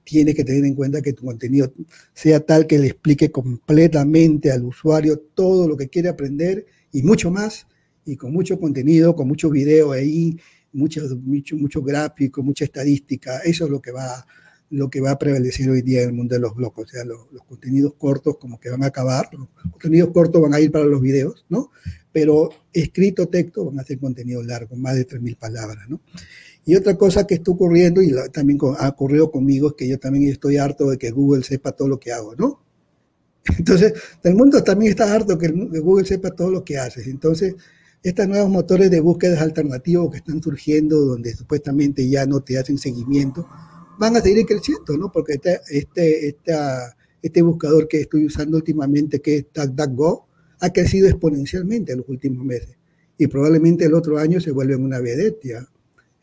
tienes que tener en cuenta que tu contenido sea tal que le explique completamente al usuario todo lo que quiere aprender y mucho más, y con mucho contenido, con mucho video ahí, mucho, mucho, mucho gráfico, mucha estadística. Eso es lo que va lo que va a prevalecer hoy día en el mundo de los blogs, o sea, los, los, contenidos cortos como que van a acabar, los contenidos cortos van a ir para los videos, ¿no? Pero escrito texto van a ser contenido largo, más de 3.000 palabras, ¿no? Y otra cosa que está ocurriendo, y también ha ocurrido conmigo, es que yo también estoy harto de que Google sepa todo lo que hago, ¿no? Entonces, el mundo también está harto que Google sepa todo lo que haces. Entonces, estos nuevos motores de búsquedas alternativos que están surgiendo, donde supuestamente ya no te hacen seguimiento, van a seguir creciendo, ¿no? Porque este, este, este buscador que estoy usando últimamente, que es DuckDuckGo, ha crecido exponencialmente en los últimos meses. Y probablemente el otro año se vuelve una vedette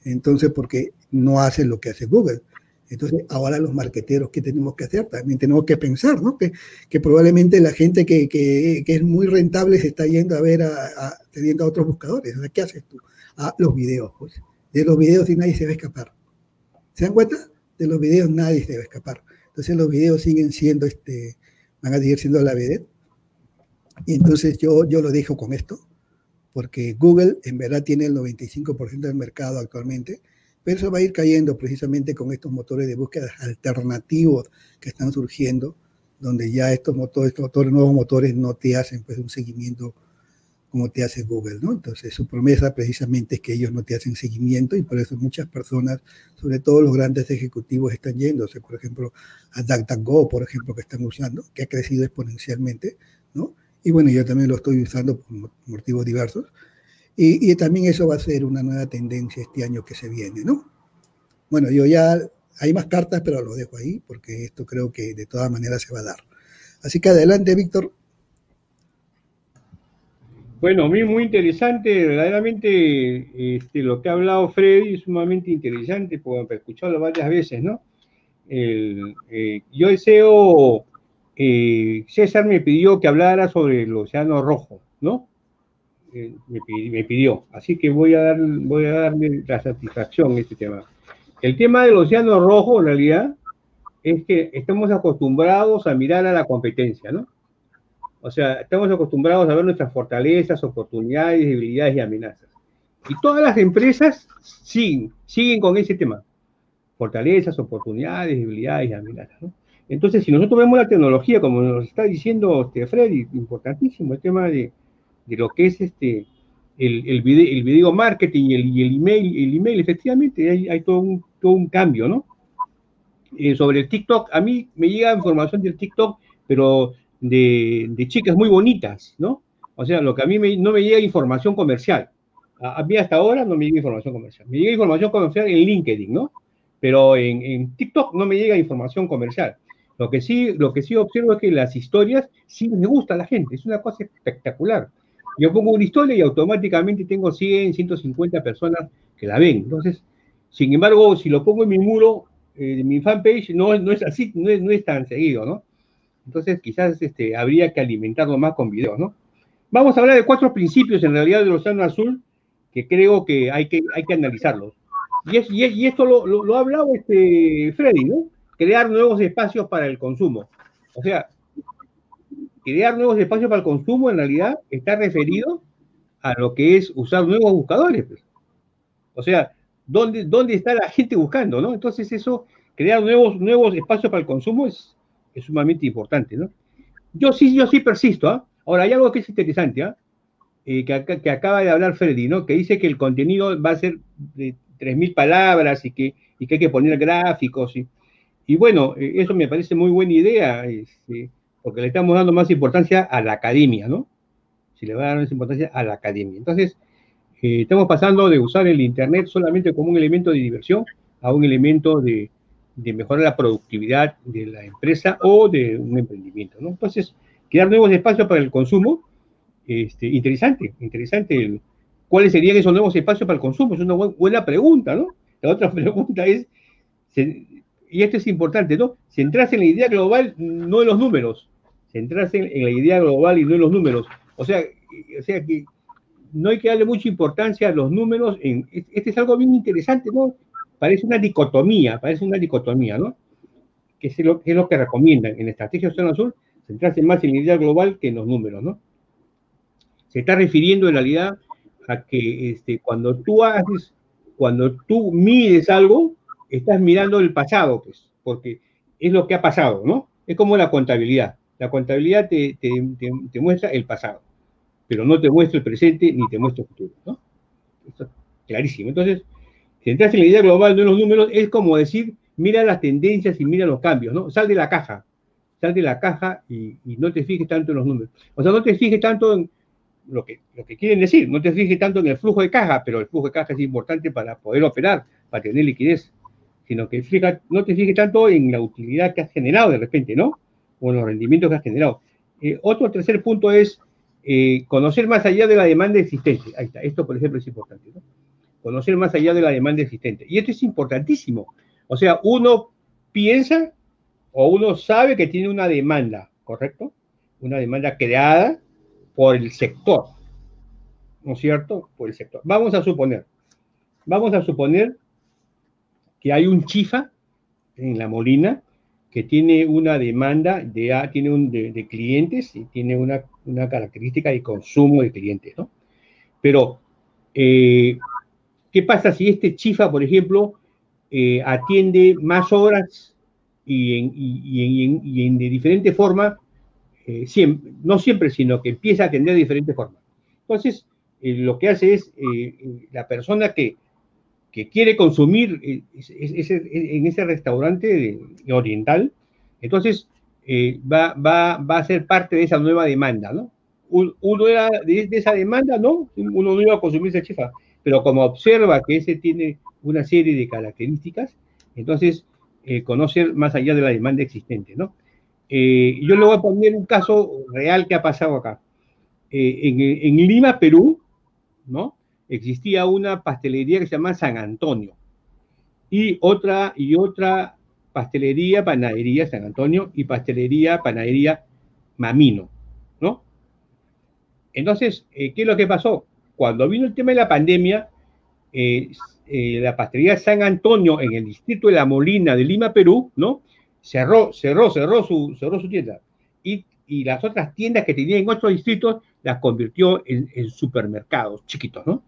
Entonces, porque no hace lo que hace Google. Entonces, ahora los marqueteros, ¿qué tenemos que hacer? También tenemos que pensar, ¿no? Que, que probablemente la gente que, que, es muy rentable se está yendo a ver, a, teniendo a otros buscadores. O sea, ¿qué haces tú? A los videos, pues. De los videos y nadie se va a escapar. ¿Se dan cuenta? De los videos nadie se va a escapar. Entonces los videos siguen siendo, este, van a seguir siendo la vedette. Y entonces yo, yo lo dejo con esto, porque Google en verdad tiene el 95% del mercado actualmente pero eso va a ir cayendo precisamente con estos motores de búsqueda alternativos que están surgiendo, donde ya estos motores, estos motores, nuevos motores no te hacen pues un seguimiento como te hace Google, ¿no? Entonces su promesa precisamente es que ellos no te hacen seguimiento y por eso muchas personas, sobre todo los grandes ejecutivos, están yéndose, por ejemplo, a DuckDuckGo, por ejemplo, que están usando, que ha crecido exponencialmente, ¿no? Y bueno, yo también lo estoy usando por motivos diversos, y, y, también eso va a ser una nueva tendencia este año que se viene, ¿no? Bueno, yo ya, hay más cartas, pero lo dejo ahí porque esto creo que de todas maneras se va a dar. Así que adelante, Víctor. Bueno, muy, muy interesante, verdaderamente este, lo que ha hablado Freddy es sumamente interesante, porque he escuchado varias veces, ¿no? Eh, yo deseo, eh, César me pidió que hablara sobre el Océano Rojo, ¿no? me, pidió. Así que voy a, dar, voy a darle la satisfacción a este tema. El tema del océano rojo, en realidad, es que estamos acostumbrados a mirar a la competencia, ¿no? O sea, estamos acostumbrados a ver nuestras fortalezas, oportunidades, debilidades y amenazas. Y todas las empresas siguen, siguen con ese tema. Fortalezas, oportunidades, debilidades y amenazas, ¿no? Entonces, si nosotros vemos la tecnología, como nos está diciendo este Freddy, importantísimo el tema de, de lo que es este, el, el, video, el video marketing y el, y el, email, el email, efectivamente, hay, hay todo, un, todo un cambio, ¿no? Eh, sobre el TikTok, a mí me llega información del TikTok, pero de, chicas muy bonitas, ¿no? O sea, lo que a mí me, no me llega información comercial. A, mí hasta ahora no me llega información comercial. Me llega información comercial en LinkedIn, ¿no? Pero en, TikTok no me llega información comercial. Lo que sí, lo que sí observo es que las historias sí me gusta a la gente, es una cosa espectacular. Yo pongo una historia y automáticamente tengo 100, 150 personas que la ven. Entonces, sin embargo, si lo pongo en mi muro, eh, en mi fanpage, no, no es así, no es, no es, tan seguido, ¿no? Entonces, quizás este, habría que alimentarlo más con videos, ¿no? Vamos a hablar de cuatro principios en realidad del Océano Azul que creo que hay que, hay que analizarlos. Y, es, y, es, y esto lo, lo, ha hablado este Freddy, ¿no? Crear nuevos espacios para el consumo. O sea, crear nuevos espacios para el consumo en realidad está referido a lo que es usar nuevos buscadores. Pues. O sea, ¿dónde, ¿dónde está la gente buscando? ¿no? Entonces eso, crear nuevos, nuevos espacios para el consumo es, es sumamente importante. ¿no? Yo sí, yo sí persisto. ¿ah? Ahora, hay algo que es interesante, ¿ah? eh, que, acaba de hablar Freddy, ¿no? que dice que el contenido va a ser de 3.000 palabras y que, y que hay que poner gráficos. Y, y bueno, eh, eso me parece muy buena idea. Este, porque le estamos dando más importancia a la academia, ¿no? Si le va a dar más importancia a la academia. Entonces, eh, estamos pasando de usar el Internet solamente como un elemento de diversión a un elemento de, de, mejorar la productividad de la empresa o de un emprendimiento, ¿no? Entonces, crear nuevos espacios para el consumo, este, interesante, interesante. ¿Cuáles serían esos nuevos espacios para el consumo? Es una buena pregunta, ¿no? La otra pregunta es, y esto es importante, ¿no? Centrarse en la idea global, no en los números centrarse en, la idea global y no en los números. O sea, o sea que no hay que darle mucha importancia a los números. En, este es algo bien interesante, ¿no? Parece una dicotomía, parece una dicotomía, ¿no? Que es lo es lo que recomiendan en la estrategia Océano Azul, centrarse más en la idea global que en los números, ¿no? Se está refiriendo en realidad a que este, cuando tú haces, cuando tú mides algo, estás mirando el pasado, pues, porque es lo que ha pasado, ¿no? Es como la contabilidad. La contabilidad te, te, te, te, muestra el pasado, pero no te muestra el presente ni te muestra el futuro, ¿no? Esto es clarísimo. Entonces, centrarse en la idea global, no en los números, es como decir, mira las tendencias y mira los cambios, ¿no? Sal de la caja, sal de la caja y, no te fijes tanto en los números. O sea, no te fijes tanto en lo que, lo que quieren decir, no te fijes tanto en el flujo de caja, pero el flujo de caja es importante para poder operar, para tener liquidez. sino que no te fijes tanto en la utilidad que has generado de repente, ¿no? O en los rendimientos que has generado. Eh, otro tercer punto es eh, conocer más allá de la demanda existente. Ahí está, esto por ejemplo es importante, ¿no? Conocer más allá de la demanda existente. Y esto es importantísimo. O sea, uno piensa o uno sabe que tiene una demanda, ¿correcto? Una demanda creada por el sector, ¿no es cierto? Por el sector. Vamos a suponer, vamos a suponer que hay un chifa en la Molina que tiene una demanda de, ah, tiene un, de, clientes y tiene una, una, característica de consumo de clientes, ¿no? Pero, eh, ¿qué pasa si este chifa, por ejemplo, eh, atiende más horas y en, y, en, de diferente forma, eh, siempre, no siempre, sino que empieza a atender de diferente forma. Entonces, lo que hace es la persona que que quiere consumir eh, en ese restaurante oriental, entonces eh, va, va, va, a ser parte de esa nueva demanda, ¿no? Uno era de, esa demanda, ¿no? Uno no iba a consumir esa chifa, pero como observa que ese tiene una serie de características, entonces eh, conocer más allá de la demanda existente, ¿no? yo le voy a poner un caso real que ha pasado acá. en, en Lima, Perú, ¿no? existía una pastelería que se llama San Antonio y otra, y otra pastelería, panadería San Antonio y pastelería, panadería Mamino, ¿no? Entonces, eh, ¿qué es lo que pasó? Cuando vino el tema de la pandemia, eh, eh, la pastelería San Antonio en el distrito de La Molina de Lima, Perú, ¿no? Cerró, cerró, cerró su, cerró su tienda. Y, las otras tiendas que tenía en otros distritos las convirtió en, supermercados chiquitos, ¿no?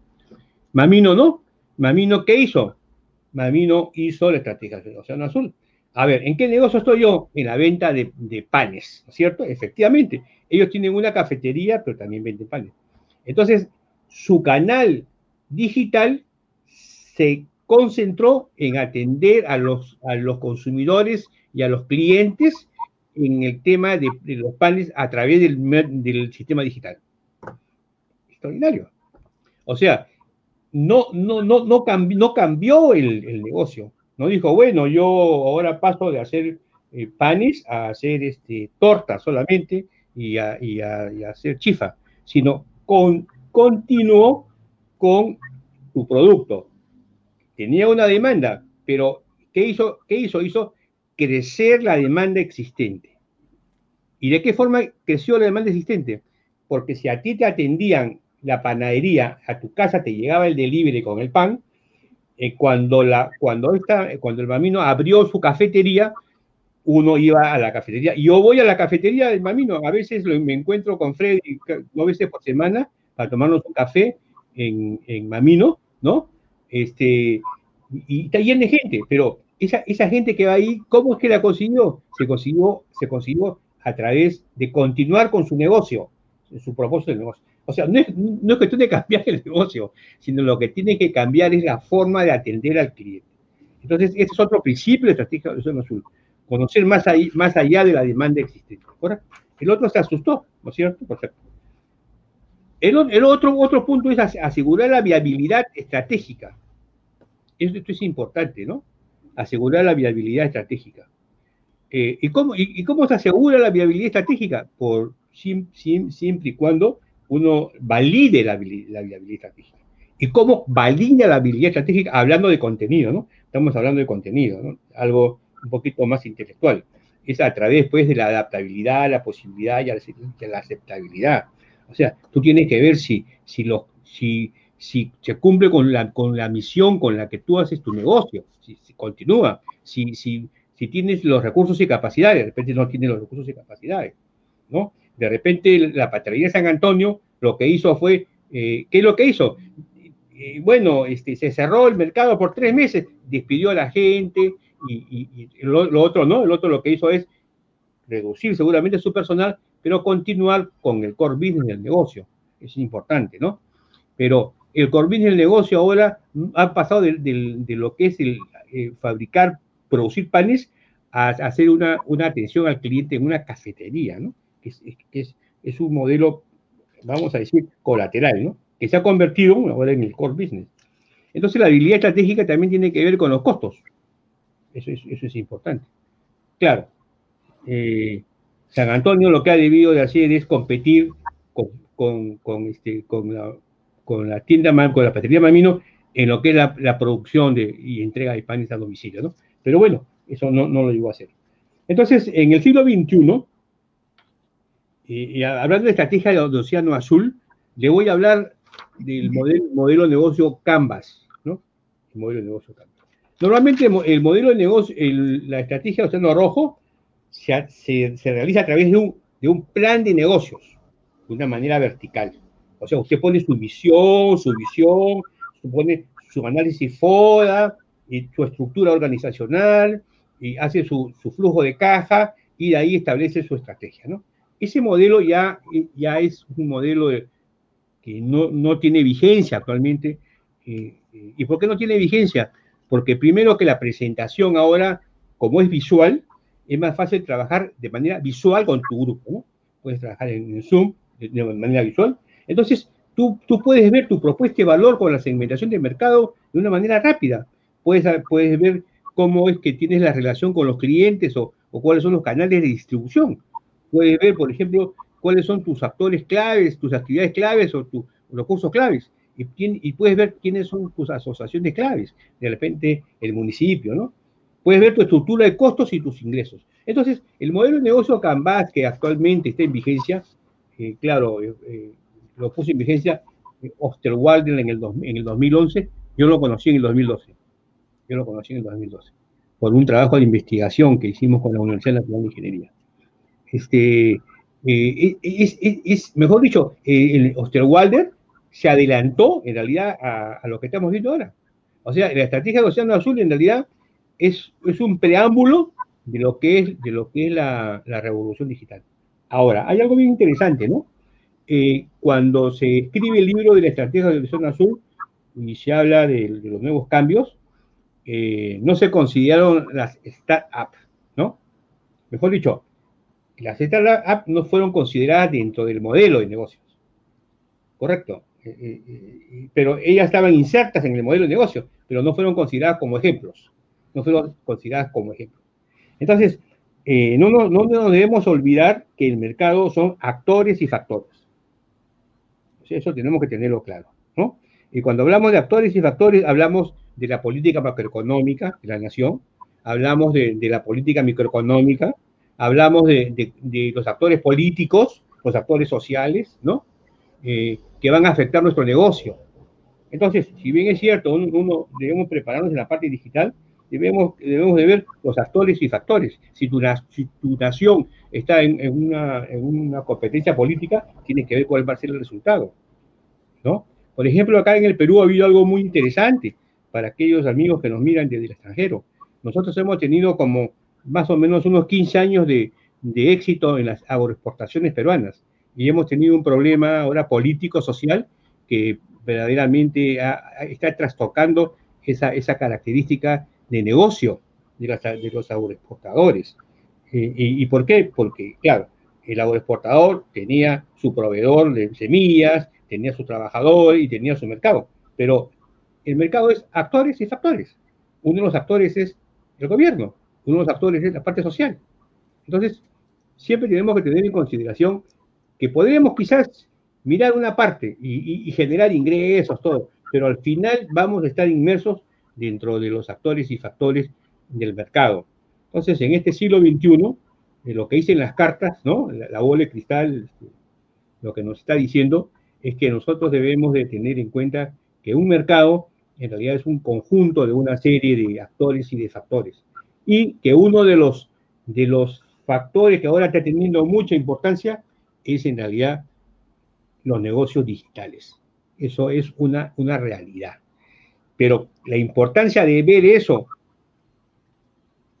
Mamino no. Mamino, ¿qué hizo? Mamino hizo la estrategia del Océano Azul. A ver, ¿en qué negocio estoy yo? En la venta de, panes, ¿no es cierto? Efectivamente, ellos tienen una cafetería, pero también venden panes. Entonces, su canal digital se concentró en atender a los, a los consumidores y a los clientes en el tema de, los panes a través del, sistema digital. Extraordinario. O sea, no, no, no, no, cambió, no cambió el, negocio. No dijo, bueno, yo ahora paso de hacer eh, panes a hacer este, tortas solamente y a, hacer chifa, sino con, continuó con su producto. Tenía una demanda, pero ¿qué hizo? ¿Qué hizo? Hizo crecer la demanda existente. ¿Y de qué forma creció la demanda existente? Porque si a ti te atendían la panadería, a tu casa te llegaba el delivery con el pan, eh, cuando, la, cuando, esta, cuando el mamino abrió su cafetería, uno iba a la cafetería. Yo voy a la cafetería del mamino, a veces me encuentro con Freddy dos veces por semana para tomarnos un café en, en Mamino, ¿no? Este, y está lleno de gente, pero esa, esa gente que va ahí, ¿cómo es que la consiguió? Se consiguió, se consiguió a través de continuar con su negocio, su propósito de negocio. O sea, no es, no es cuestión de cambiar el negocio, sino lo que tiene que cambiar es la forma de atender al cliente. Entonces, ese es otro principio de estrategia de Océano Azul. Conocer más, ahí, más allá de la demanda existente. El otro se asustó, ¿no es cierto? Perfecto. El, el, otro, otro punto es asegurar la viabilidad estratégica. Esto, es importante, ¿no? Asegurar la viabilidad estratégica. Eh, ¿y, cómo, y, cómo se asegura la viabilidad estratégica? Por, siempre y cuando uno valide la, viabilidad estratégica. ¿Y cómo valida la habilidad estratégica? Hablando de contenido, ¿no? Estamos hablando de contenido, ¿no? Algo un poquito más intelectual. Es a través, pues, de la adaptabilidad, la posibilidad y la aceptabilidad. O sea, tú tienes que ver si, si, lo, si, si se cumple con la, con la misión con la que tú haces tu negocio, si, continúa, si, si, si tienes los recursos y capacidades, de repente no tienes los recursos y capacidades, ¿no? De repente la Patria de San Antonio lo que hizo fue, eh, ¿qué es lo que hizo? bueno, este, se cerró el mercado por tres meses, despidió a la gente y, lo, otro no, el otro lo que hizo es reducir seguramente su personal, pero continuar con el core business del negocio. Es importante, ¿no? Pero el core business del negocio ahora ha pasado de, lo que es el eh, fabricar, producir panes a, hacer una, atención al cliente en una cafetería, ¿no? es, es, un modelo, vamos a decir, colateral, ¿no? Que se ha convertido ahora en el core business. Entonces la habilidad estratégica también tiene que ver con los costos. Eso es, eso es importante. Claro, eh, San Antonio lo que ha debido de hacer es competir con, con, este, con, la, con la tienda, con la pastelería Mamino en lo que es la, producción de, y entrega de panes a domicilio, ¿no? Pero bueno, eso no, no lo llegó a hacer. Entonces, en el siglo XXI, y, hablando de estrategia de, Océano Azul, le voy a hablar del modelo, modelo de negocio Canvas, ¿no? El modelo de negocio Canvas. Normalmente el modelo de negocio, la estrategia de Océano Rojo se, se, realiza a través de un, de un plan de negocios, de una manera vertical. O sea, usted pone su misión, su visión, pone su análisis FODA, y su estructura organizacional, y hace su, su, flujo de caja, y de ahí establece su estrategia, ¿no? Ese modelo ya, ya es un modelo que no, no, tiene vigencia actualmente. Eh, eh, ¿Y por qué no tiene vigencia? Porque primero que la presentación ahora, como es visual, es más fácil trabajar de manera visual con tu grupo, ¿no? Puedes trabajar en, Zoom de, manera visual. Entonces, tú, tú puedes ver tu propuesta de valor con la segmentación de mercado de una manera rápida. Puedes, puedes ver cómo es que tienes la relación con los clientes o, o cuáles son los canales de distribución. Puedes ver, por ejemplo, cuáles son tus actores claves, tus actividades claves o tus recursos claves. Y, y, puedes ver quiénes son tus asociaciones claves. De repente, el municipio, ¿no? Puedes ver tu estructura de costos y tus ingresos. Entonces, el modelo de negocio Canvas, que actualmente está en vigencia, eh, claro, eh, eh, lo puso en vigencia Osterwalder en el, en el 2011, yo lo conocí en el 2012. Yo lo conocí en el 2012, por un trabajo de investigación que hicimos con la Universidad Nacional de Ingeniería. Este, es, mejor dicho, Osterwalder se adelantó en realidad a, a, lo que estamos viendo ahora. O sea, la estrategia de Océano Azul en realidad es, es un preámbulo de lo que es, de lo que es la, la revolución digital. Ahora, hay algo bien interesante, ¿no? Eh, cuando se escribe el libro de la estrategia de zona azul y se habla de, los nuevos cambios, eh, no se consideraron las startups, ¿no? Mejor dicho, las startups no fueron consideradas dentro del modelo de negocios. Correcto. Eh, pero ellas estaban insertas en el modelo de negocio, pero no fueron consideradas como ejemplos no fueron consideradas como ejemplo. Entonces, eh, no, no, no, nos debemos olvidar que el mercado son actores y factores. Eso tenemos que tenerlo claro, ¿no? Y cuando hablamos de actores y factores, hablamos de la política macroeconómica de la nación, hablamos de, la política microeconómica, hablamos de, los actores políticos, los actores sociales, ¿no? Eh, que van a afectar nuestro negocio. Entonces, si bien es cierto, uno debemos prepararnos en la parte digital, debemos, debemos de ver los actores y factores. Si tu, si tu nación está en, una, en, una, competencia política, tienes que ver cuál va a ser el resultado. ¿no? Por ejemplo, acá en el Perú ha habido algo muy interesante para aquellos amigos que nos miran desde el extranjero. Nosotros hemos tenido como más o menos unos 15 años de, de éxito en las agroexportaciones peruanas y hemos tenido un problema ahora político, social, que verdaderamente está trastocando esa, esa característica de negocio de, los agroexportadores. Eh, y, por qué? Porque, claro, el agroexportador tenía su proveedor de semillas, tenía su trabajador y tenía su mercado. Pero el mercado es actores y factores. Uno de los actores es el gobierno, uno de los actores es la parte social. Entonces, siempre tenemos que tener en consideración que podríamos quizás mirar una parte y, y generar ingresos, todo, pero al final vamos a estar inmersos dentro de los actores y factores del mercado. Entonces, en este siglo XXI, eh, lo que dicen las cartas, ¿no? La, bola de cristal, este, lo que nos está diciendo es que nosotros debemos de tener en cuenta que un mercado en realidad es un conjunto de una serie de actores y de factores. Y que uno de los, de los factores que ahora está teniendo mucha importancia es en realidad los negocios digitales. Eso es una, una realidad. Pero la importancia de ver eso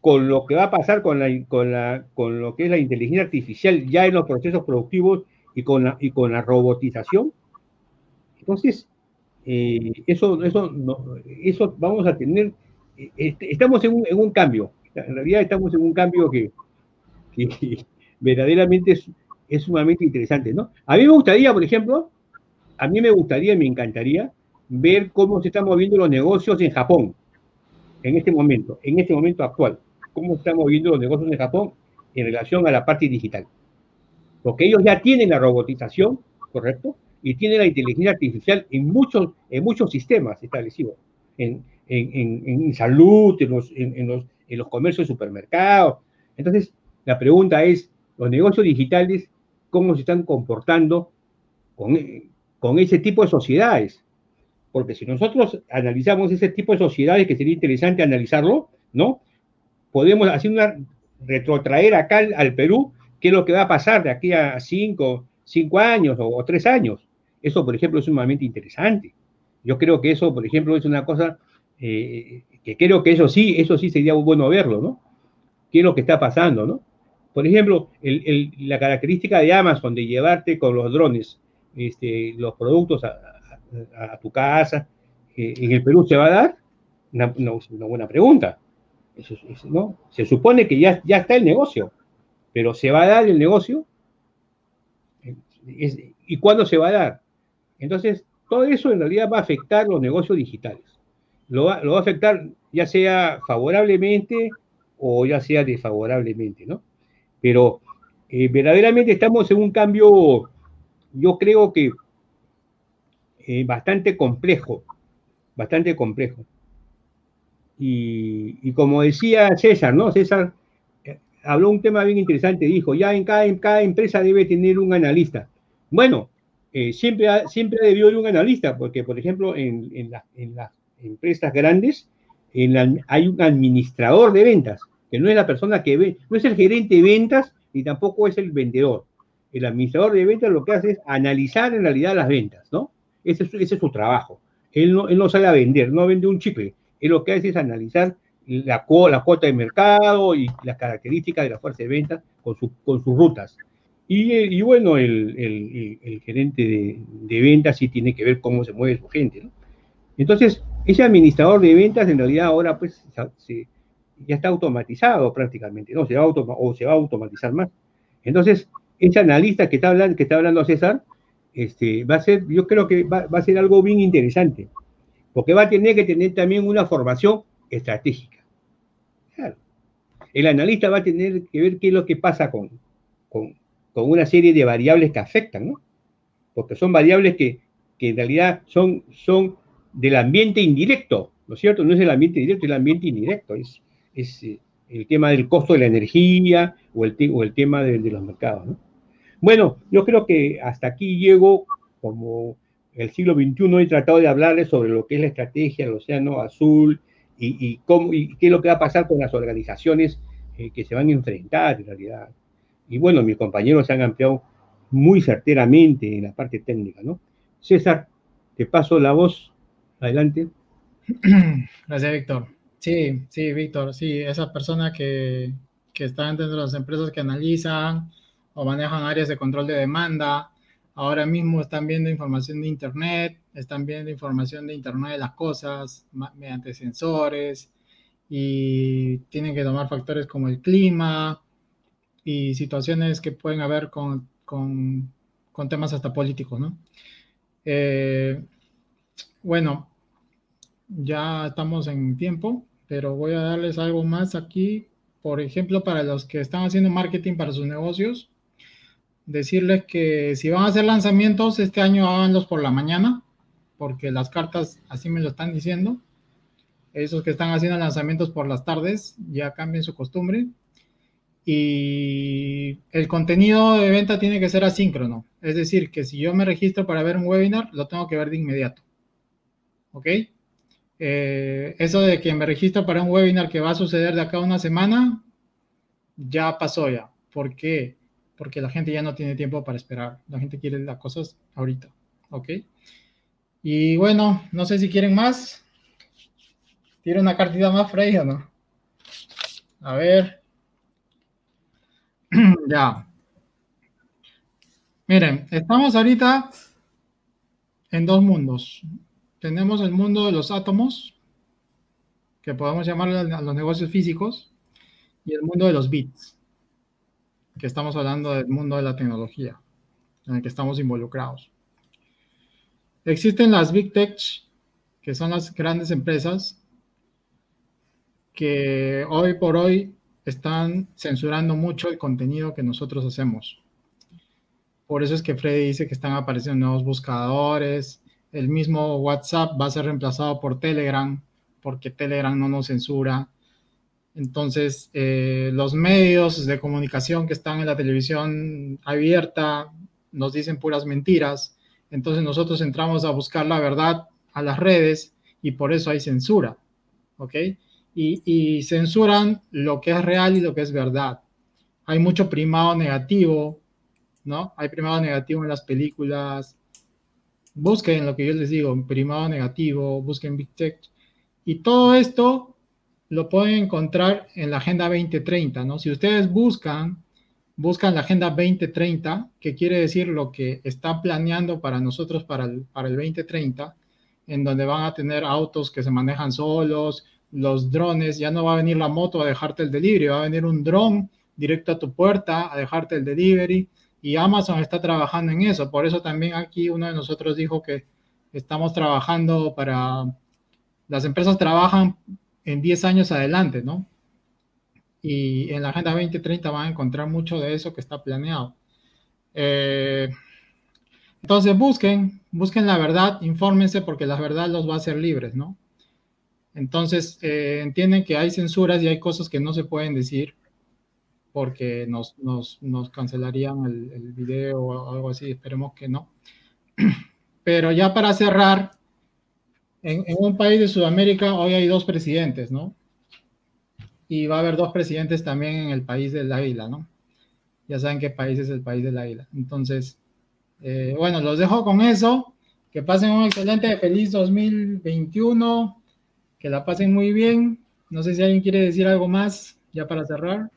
con lo que va a pasar con, la, con, la, con lo que es la inteligencia artificial ya en los procesos productivos y con la, y con la robotización. Entonces, eh, eso, eso, eso vamos a tener, este, estamos en un, en un, cambio, en realidad estamos en un cambio que, que verdaderamente es, es, sumamente interesante, ¿no? A mí me gustaría, por ejemplo, a mí me gustaría, me encantaría ver cómo se están moviendo los negocios en Japón. en este momento, en este momento actual, cómo estamos viendo los negocios en Japón en relación a la parte digital. Porque ellos ya tienen la robotización, ¿correcto? Y tienen la inteligencia artificial en muchos, en muchos sistemas establecidos, en, en, en, salud, en los, en, los, en los comercios de supermercados. Entonces, la pregunta es, los negocios digitales, ¿cómo se están comportando con, con ese tipo de sociedades? Porque si nosotros analizamos ese tipo de sociedades, que sería interesante analizarlo, ¿no? Podemos hacer una, retrotraer acá al, Perú qué es lo que va a pasar de aquí a cinco, cinco años o, tres años. Eso, por ejemplo, es sumamente interesante. Yo creo que eso, por ejemplo, es una cosa eh, que creo que eso sí, eso sí sería bueno verlo, ¿no? ¿Qué es lo que está pasando, no? Por ejemplo, la característica de Amazon de llevarte con los drones este, los productos a, a, tu casa, ¿en el Perú se va a dar? Una, una buena pregunta. ¿no? Se supone que ya, ya está el negocio, pero ¿se va a dar el negocio? ¿Y cuándo se va a dar? Entonces, todo eso en realidad va a afectar los negocios digitales. Lo va, lo va a afectar ya sea favorablemente o ya sea desfavorablemente, ¿no? Pero eh, verdaderamente estamos en un cambio, yo creo que eh, bastante complejo, bastante complejo. Y, como decía César, ¿no? César eh, habló un tema bien interesante, dijo, ya en cada, en cada empresa debe tener un analista. Bueno, eh, siempre, siempre debió haber un analista, porque, por ejemplo, en, en, en las empresas grandes hay un administrador de ventas, que no es la persona que ve, no es el gerente de ventas, ni tampoco es el vendedor. El administrador de ventas lo que hace es analizar en realidad las ventas, ¿no? Ese es, ese es su trabajo. Él no, él no sale a vender, no vende un chicle, él lo que hace es analizar la, la cuota de mercado y las características de la fuerza de ventas con, con sus rutas. Y, y bueno, el, el, el gerente de, de, ventas sí tiene que ver cómo se mueve su gente. ¿no? Entonces, ese administrador de ventas en realidad ahora pues se, ya está automatizado prácticamente, ¿no? Se va a o se va a automatizar más. Entonces, ese analista que está hablando, que está hablando César, este, va a ser, yo creo que va, a ser algo bien interesante porque va a tener que tener también una formación estratégica. Claro. El analista va a tener que ver qué es lo que pasa con, con, con una serie de variables que afectan, ¿no? Porque son variables que, que en realidad son, son del ambiente indirecto, ¿no es cierto? No es el ambiente directo, es el ambiente indirecto, es, es eh, el tema del costo de la energía o el, o el tema de, de los mercados, ¿no? Bueno, yo creo que hasta aquí llego como el siglo XXI he tratado de hablarles sobre lo que es la estrategia del Océano Azul y, cómo, y qué es lo que va a pasar con las organizaciones eh, que se van a enfrentar en realidad. Y bueno, mis compañeros se han ampliado muy certeramente en la parte técnica, ¿no? César, te paso la voz. Adelante. Gracias, Víctor. Sí, sí, Víctor, sí, esas personas que, que están dentro de las empresas que analizan o manejan áreas de control de demanda, Ahora mismo están viendo información de Internet, están viendo información de Internet de las cosas mediante sensores y tienen que tomar factores como el clima y situaciones que pueden haber con, con, con temas hasta políticos, ¿no? Eh, bueno, ya estamos en tiempo, pero voy a darles algo más aquí. Por ejemplo, para los que están haciendo marketing para sus negocios, decirles que si van a hacer lanzamientos este año háganlos por la mañana, porque las cartas así me lo están diciendo. Esos que están haciendo lanzamientos por las tardes ya cambien su costumbre. Y el contenido de venta tiene que ser asíncrono. Es decir, que si yo me registro para ver un webinar, lo tengo que ver de inmediato. ¿Ok? Eh, eso de que me registro para un webinar que va a suceder de acá a una semana, ya pasó ya. ¿Por qué? Porque la gente ya no tiene tiempo para esperar. La gente quiere las cosas ahorita. ¿Ok? Y bueno, no sé si quieren más. ¿Tiene una cartita más, Frey, o no? A ver. ya. Miren, estamos ahorita en dos mundos. Tenemos el mundo de los átomos, que podemos llamarlo a los negocios físicos, y el mundo de los bits que estamos hablando del mundo de la tecnología en el que estamos involucrados. Existen las Big Tech, que son las grandes empresas que hoy por hoy están censurando mucho el contenido que nosotros hacemos. Por eso es que Freddy dice que están apareciendo nuevos buscadores. El mismo WhatsApp va a ser reemplazado por Telegram, porque Telegram no nos censura. Entonces, eh, los medios de comunicación que están en la televisión abierta nos dicen puras mentiras. Entonces, nosotros entramos a buscar la verdad a las redes y por eso hay censura. ¿Ok? y, censuran lo que es real y lo que es verdad. Hay mucho primado negativo, ¿no? Hay primado negativo en las películas. Busquen lo que yo les digo, primado negativo, busquen Big Tech. Y todo esto lo pueden encontrar en la Agenda 2030, ¿no? Si ustedes buscan, buscan la Agenda 2030, que quiere decir lo que está planeando para nosotros para el, para el 2030, en donde van a tener autos que se manejan solos, los drones, ya no va a venir la moto a dejarte el delivery, va a venir un dron directo a tu puerta a dejarte el delivery y Amazon está trabajando en eso. Por eso también aquí uno de nosotros dijo que estamos trabajando para, las empresas trabajan en 10 años adelante, ¿no? Y en la Agenda 2030 van a encontrar mucho de eso que está planeado. Eh, entonces busquen, busquen la verdad, infórmense porque la verdad los va a hacer libres, ¿no? Entonces, eh, entienden que hay censuras y hay cosas que no se pueden decir porque nos, cancelarían el, video o algo así, esperemos que no. Pero ya para cerrar, en, un país de Sudamérica hoy hay dos presidentes, ¿no? Y va a haber dos presidentes también en el país del águila, ¿no? Ya saben qué país es el país del águila. Entonces, eh, bueno, los dejo con eso. Que pasen un excelente, feliz 2021 que la pasen muy bien. No sé si alguien quiere decir algo más ya para cerrar.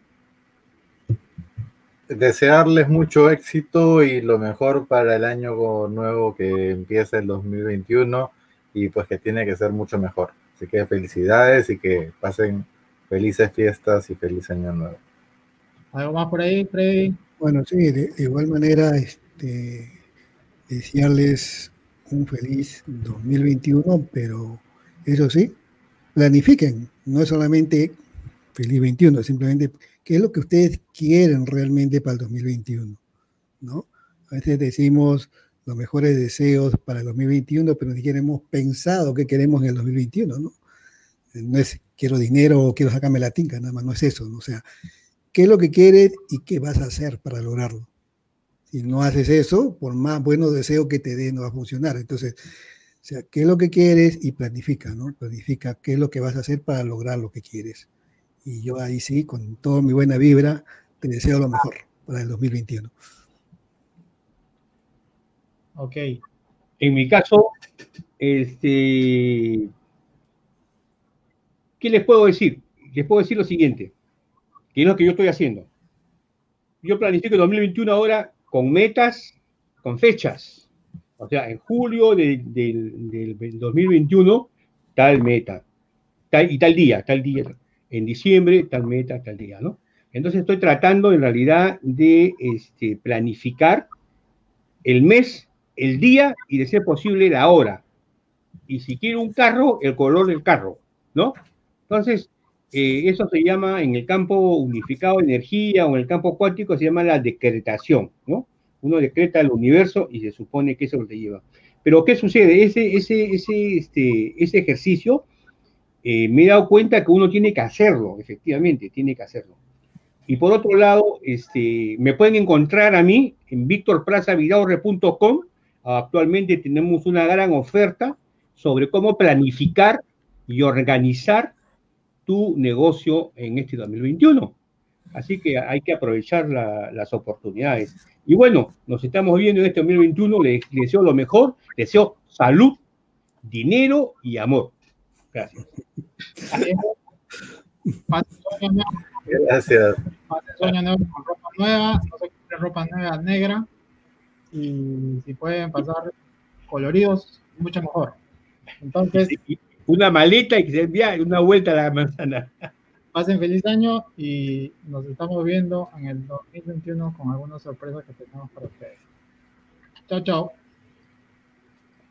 Desearles mucho éxito y lo mejor para el año nuevo que empieza el 2021 y pues que tiene que ser mucho mejor. Así que felicidades y que pasen felices fiestas y feliz año nuevo. ¿Algo más por ahí, Freddy? Bueno, sí, de, igual manera, este, desearles un feliz 2021, pero eso sí, planifiquen, no es solamente feliz 21, simplemente qué es lo que ustedes quieren realmente para el 2021, ¿no? A veces decimos los mejores deseos para el 2021, pero ni siquiera hemos pensado qué queremos en el 2021, ¿no? No es quiero dinero o quiero sacarme la tinca, nada más, no es eso, ¿no? O sea, ¿qué es lo que quieres y qué vas a hacer para lograrlo? Si no haces eso, por más buenos deseos que te den, no va a funcionar. Entonces, o sea, qué es lo que quieres y planifica, ¿no? Planifica qué es lo que vas a hacer para lograr lo que quieres. Y yo ahí sí, con toda mi buena vibra, te deseo lo mejor para el 2021. Ok. En mi caso, este, ¿qué les puedo decir? Les puedo decir lo siguiente, que es lo que yo estoy haciendo. Yo planifico el 2021 ahora con metas, con fechas o sea, en julio del 2021, tal meta, tal, y tal día, tal día. En diciembre, tal meta, tal día, ¿no? Entonces estoy tratando en realidad de este, planificar el mes, el día y de ser posible la hora. Y si quiero un carro, el color del carro, ¿no? Entonces, eh, eso se llama en el campo unificado de energía o en el campo cuántico, se llama la decretación, ¿no? uno decreta el universo y se supone que eso te lleva. Pero ¿qué sucede? Ese, ese, ese, este, ese ejercicio eh, me he dado cuenta que uno tiene que hacerlo, efectivamente, tiene que hacerlo. Y por otro lado, este, me pueden encontrar a mí en victorplazavidaurre.com. Actualmente tenemos una gran oferta sobre cómo planificar y organizar tu negocio en este 2021. Así que hay que aprovechar las oportunidades. Y bueno, nos estamos viendo en este 2021. Les, deseo lo mejor. deseo salud, dinero y amor. Gracias. Gracias. Sueño con ropa nueva, no se compre ropa nueva negra. Y si pueden pasar coloridos, mucho mejor. Entonces. Una maleta y que se envía una vuelta a la manzana. Pasen feliz año y nos estamos viendo en el 2021 con algunas sorpresas que tenemos para ustedes. Chao, chao.